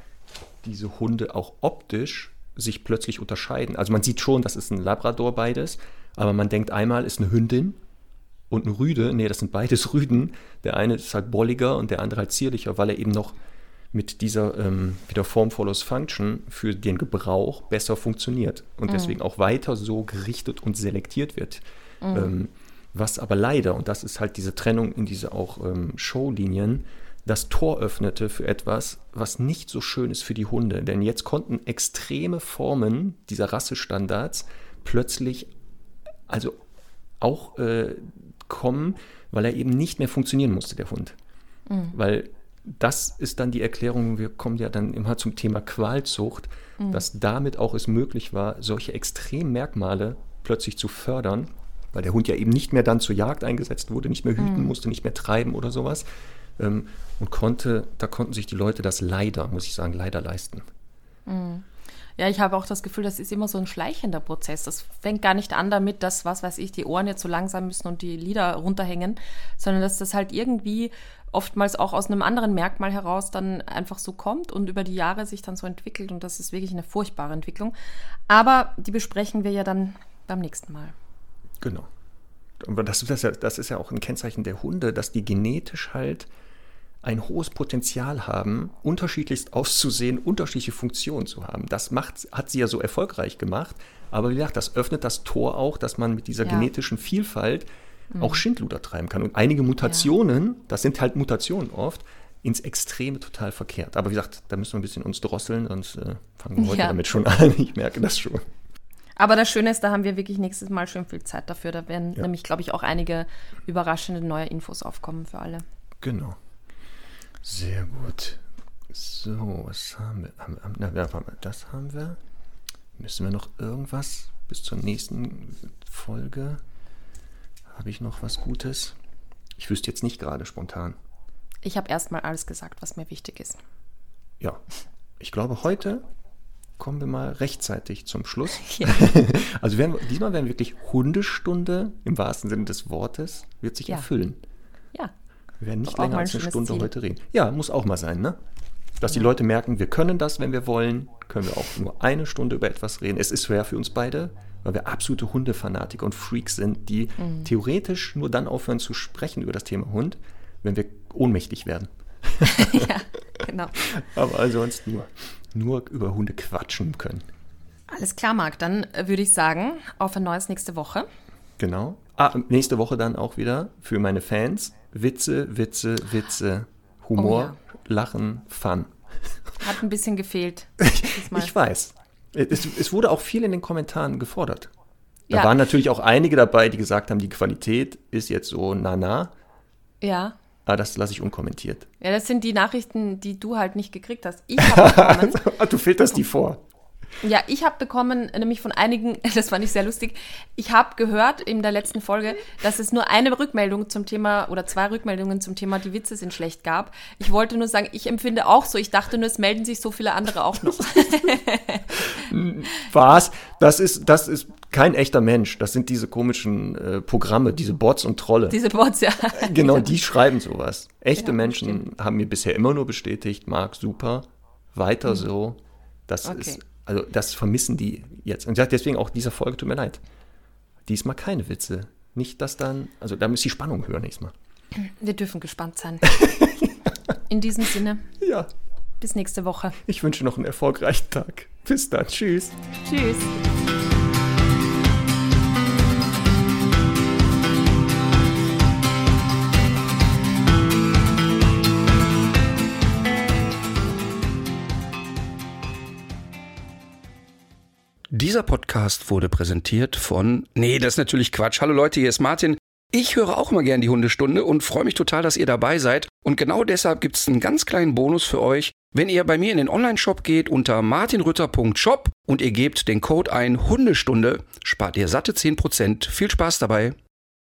diese Hunde auch optisch sich plötzlich unterscheiden. Also man sieht schon, das ist ein Labrador beides, aber man denkt einmal ist eine Hündin und ein Rüde, nee, das sind beides [LAUGHS] Rüden. Der eine ist halt bolliger und der andere halt zierlicher, weil er eben noch mit dieser ähm, wieder Form follows Function für den Gebrauch besser funktioniert und mhm. deswegen auch weiter so gerichtet und selektiert wird. Mhm. Ähm, was aber leider, und das ist halt diese Trennung in diese auch ähm, Showlinien, das Tor öffnete für etwas, was nicht so schön ist für die Hunde. Denn jetzt konnten extreme Formen dieser Rassestandards plötzlich, also auch äh, kommen, weil er eben nicht mehr funktionieren musste, der Hund. Mhm. Weil das ist dann die Erklärung, wir kommen ja dann immer zum Thema Qualzucht, mhm. dass damit auch es möglich war, solche Extremmerkmale plötzlich zu fördern, weil der Hund ja eben nicht mehr dann zur Jagd eingesetzt wurde, nicht mehr hüten mhm. musste, nicht mehr treiben oder sowas. Ähm, und konnte, da konnten sich die Leute das leider, muss ich sagen, leider leisten. Mhm. Ja, ich habe auch das Gefühl, das ist immer so ein schleichender Prozess. Das fängt gar nicht an damit, dass, was weiß ich, die Ohren jetzt so langsam müssen und die Lieder runterhängen, sondern dass das halt irgendwie oftmals auch aus einem anderen Merkmal heraus dann einfach so kommt und über die Jahre sich dann so entwickelt. Und das ist wirklich eine furchtbare Entwicklung. Aber die besprechen wir ja dann beim nächsten Mal. Genau. Und das, das, das ist ja auch ein Kennzeichen der Hunde, dass die genetisch halt ein hohes Potenzial haben, unterschiedlichst auszusehen, unterschiedliche Funktionen zu haben. Das macht, hat sie ja so erfolgreich gemacht. Aber wie gesagt, das öffnet das Tor auch, dass man mit dieser ja. genetischen Vielfalt mhm. auch Schindluder treiben kann. Und einige Mutationen, ja. das sind halt Mutationen oft, ins Extreme total verkehrt. Aber wie gesagt, da müssen wir ein bisschen uns drosseln, sonst äh, fangen wir heute ja. damit schon an. Ich merke das schon. Aber das Schöne ist, da haben wir wirklich nächstes Mal schön viel Zeit dafür. Da werden nämlich, glaube ich, auch einige überraschende neue Infos aufkommen für alle. Genau. Sehr gut. So, was haben wir? Na, das haben wir. Müssen wir noch irgendwas bis zur nächsten Folge? Habe ich noch was Gutes? Ich wüsste jetzt nicht gerade spontan. Ich habe erstmal alles gesagt, was mir wichtig ist. Ja, ich glaube, heute kommen wir mal rechtzeitig zum Schluss. [LAUGHS] Ja. [LAUGHS] also werden, diesmal werden wirklich Hundestunde im wahrsten Sinne des Wortes, wird sich ja. erfüllen. Ja. Wir werden nicht länger als eine Stunde Ziel. heute reden. Ja, muss auch mal sein, ne? Dass die Leute merken, wir können das, wenn wir wollen, können wir auch nur eine Stunde über etwas reden. Es ist schwer für uns beide, weil wir absolute Hundefanatiker und Freaks sind, die mhm. theoretisch nur dann aufhören zu sprechen über das Thema Hund, wenn wir ohnmächtig werden. [LAUGHS] ja, genau. [LAUGHS] Aber ansonsten nur, nur über Hunde quatschen können. Alles klar, Marc. Dann würde ich sagen, auf ein neues nächste Woche. Genau. Ah, nächste Woche dann auch wieder für meine Fans Witze, Witze, Witze, Humor, oh ja. Lachen, Fun. Hat ein bisschen gefehlt. [LAUGHS] ich weiß. Es, es, wurde auch viel in den Kommentaren gefordert. Da ja. waren natürlich auch einige dabei, die gesagt haben, die Qualität ist jetzt so na-na. Ja. Aber das lasse ich unkommentiert. Ja, das sind die Nachrichten, die du halt nicht gekriegt hast. Ich habe [LAUGHS] du filterst die vor. Ja, ich habe bekommen, nämlich von einigen, [LAUGHS] das fand ich sehr lustig, ich habe gehört in der letzten Folge, dass es nur eine Rückmeldung zum Thema oder zwei Rückmeldungen zum Thema die Witze sind schlecht gab. Ich wollte nur sagen, ich empfinde auch so. Ich dachte nur, es melden sich so viele andere auch noch. [LAUGHS] Was? Das ist, das ist kein echter Mensch. Das sind diese komischen äh, Programme, diese Bots und Trolle. Diese Bots, ja. genau, [LAUGHS] die schreiben sowas. Echte ja, Menschen stimmt. haben mir bisher immer nur bestätigt, Marc, super, weiter mhm. so. Das okay. ist, also das vermissen die jetzt. Und deswegen auch dieser Folge, tut mir leid. Diesmal keine Witze. Nicht, dass dann, also da muss die Spannung hören nächstes Mal. Wir dürfen gespannt sein. In diesem Sinne. [LAUGHS] Ja. Bis nächste Woche. Ich wünsche noch einen erfolgreichen Tag. Bis dann. Tschüss. Tschüss. Dieser Podcast wurde präsentiert von. Nee, das ist natürlich Quatsch. Hallo Leute, hier ist Martin. Ich höre auch immer gern die Hundestunde und freue mich total, dass ihr dabei seid. Und genau deshalb gibt es einen ganz kleinen Bonus für euch. Wenn ihr bei mir in den Online-Shop geht unter martinrütter.shop und ihr gebt den Code ein Hundestunde, spart ihr satte 10%. Viel Spaß dabei.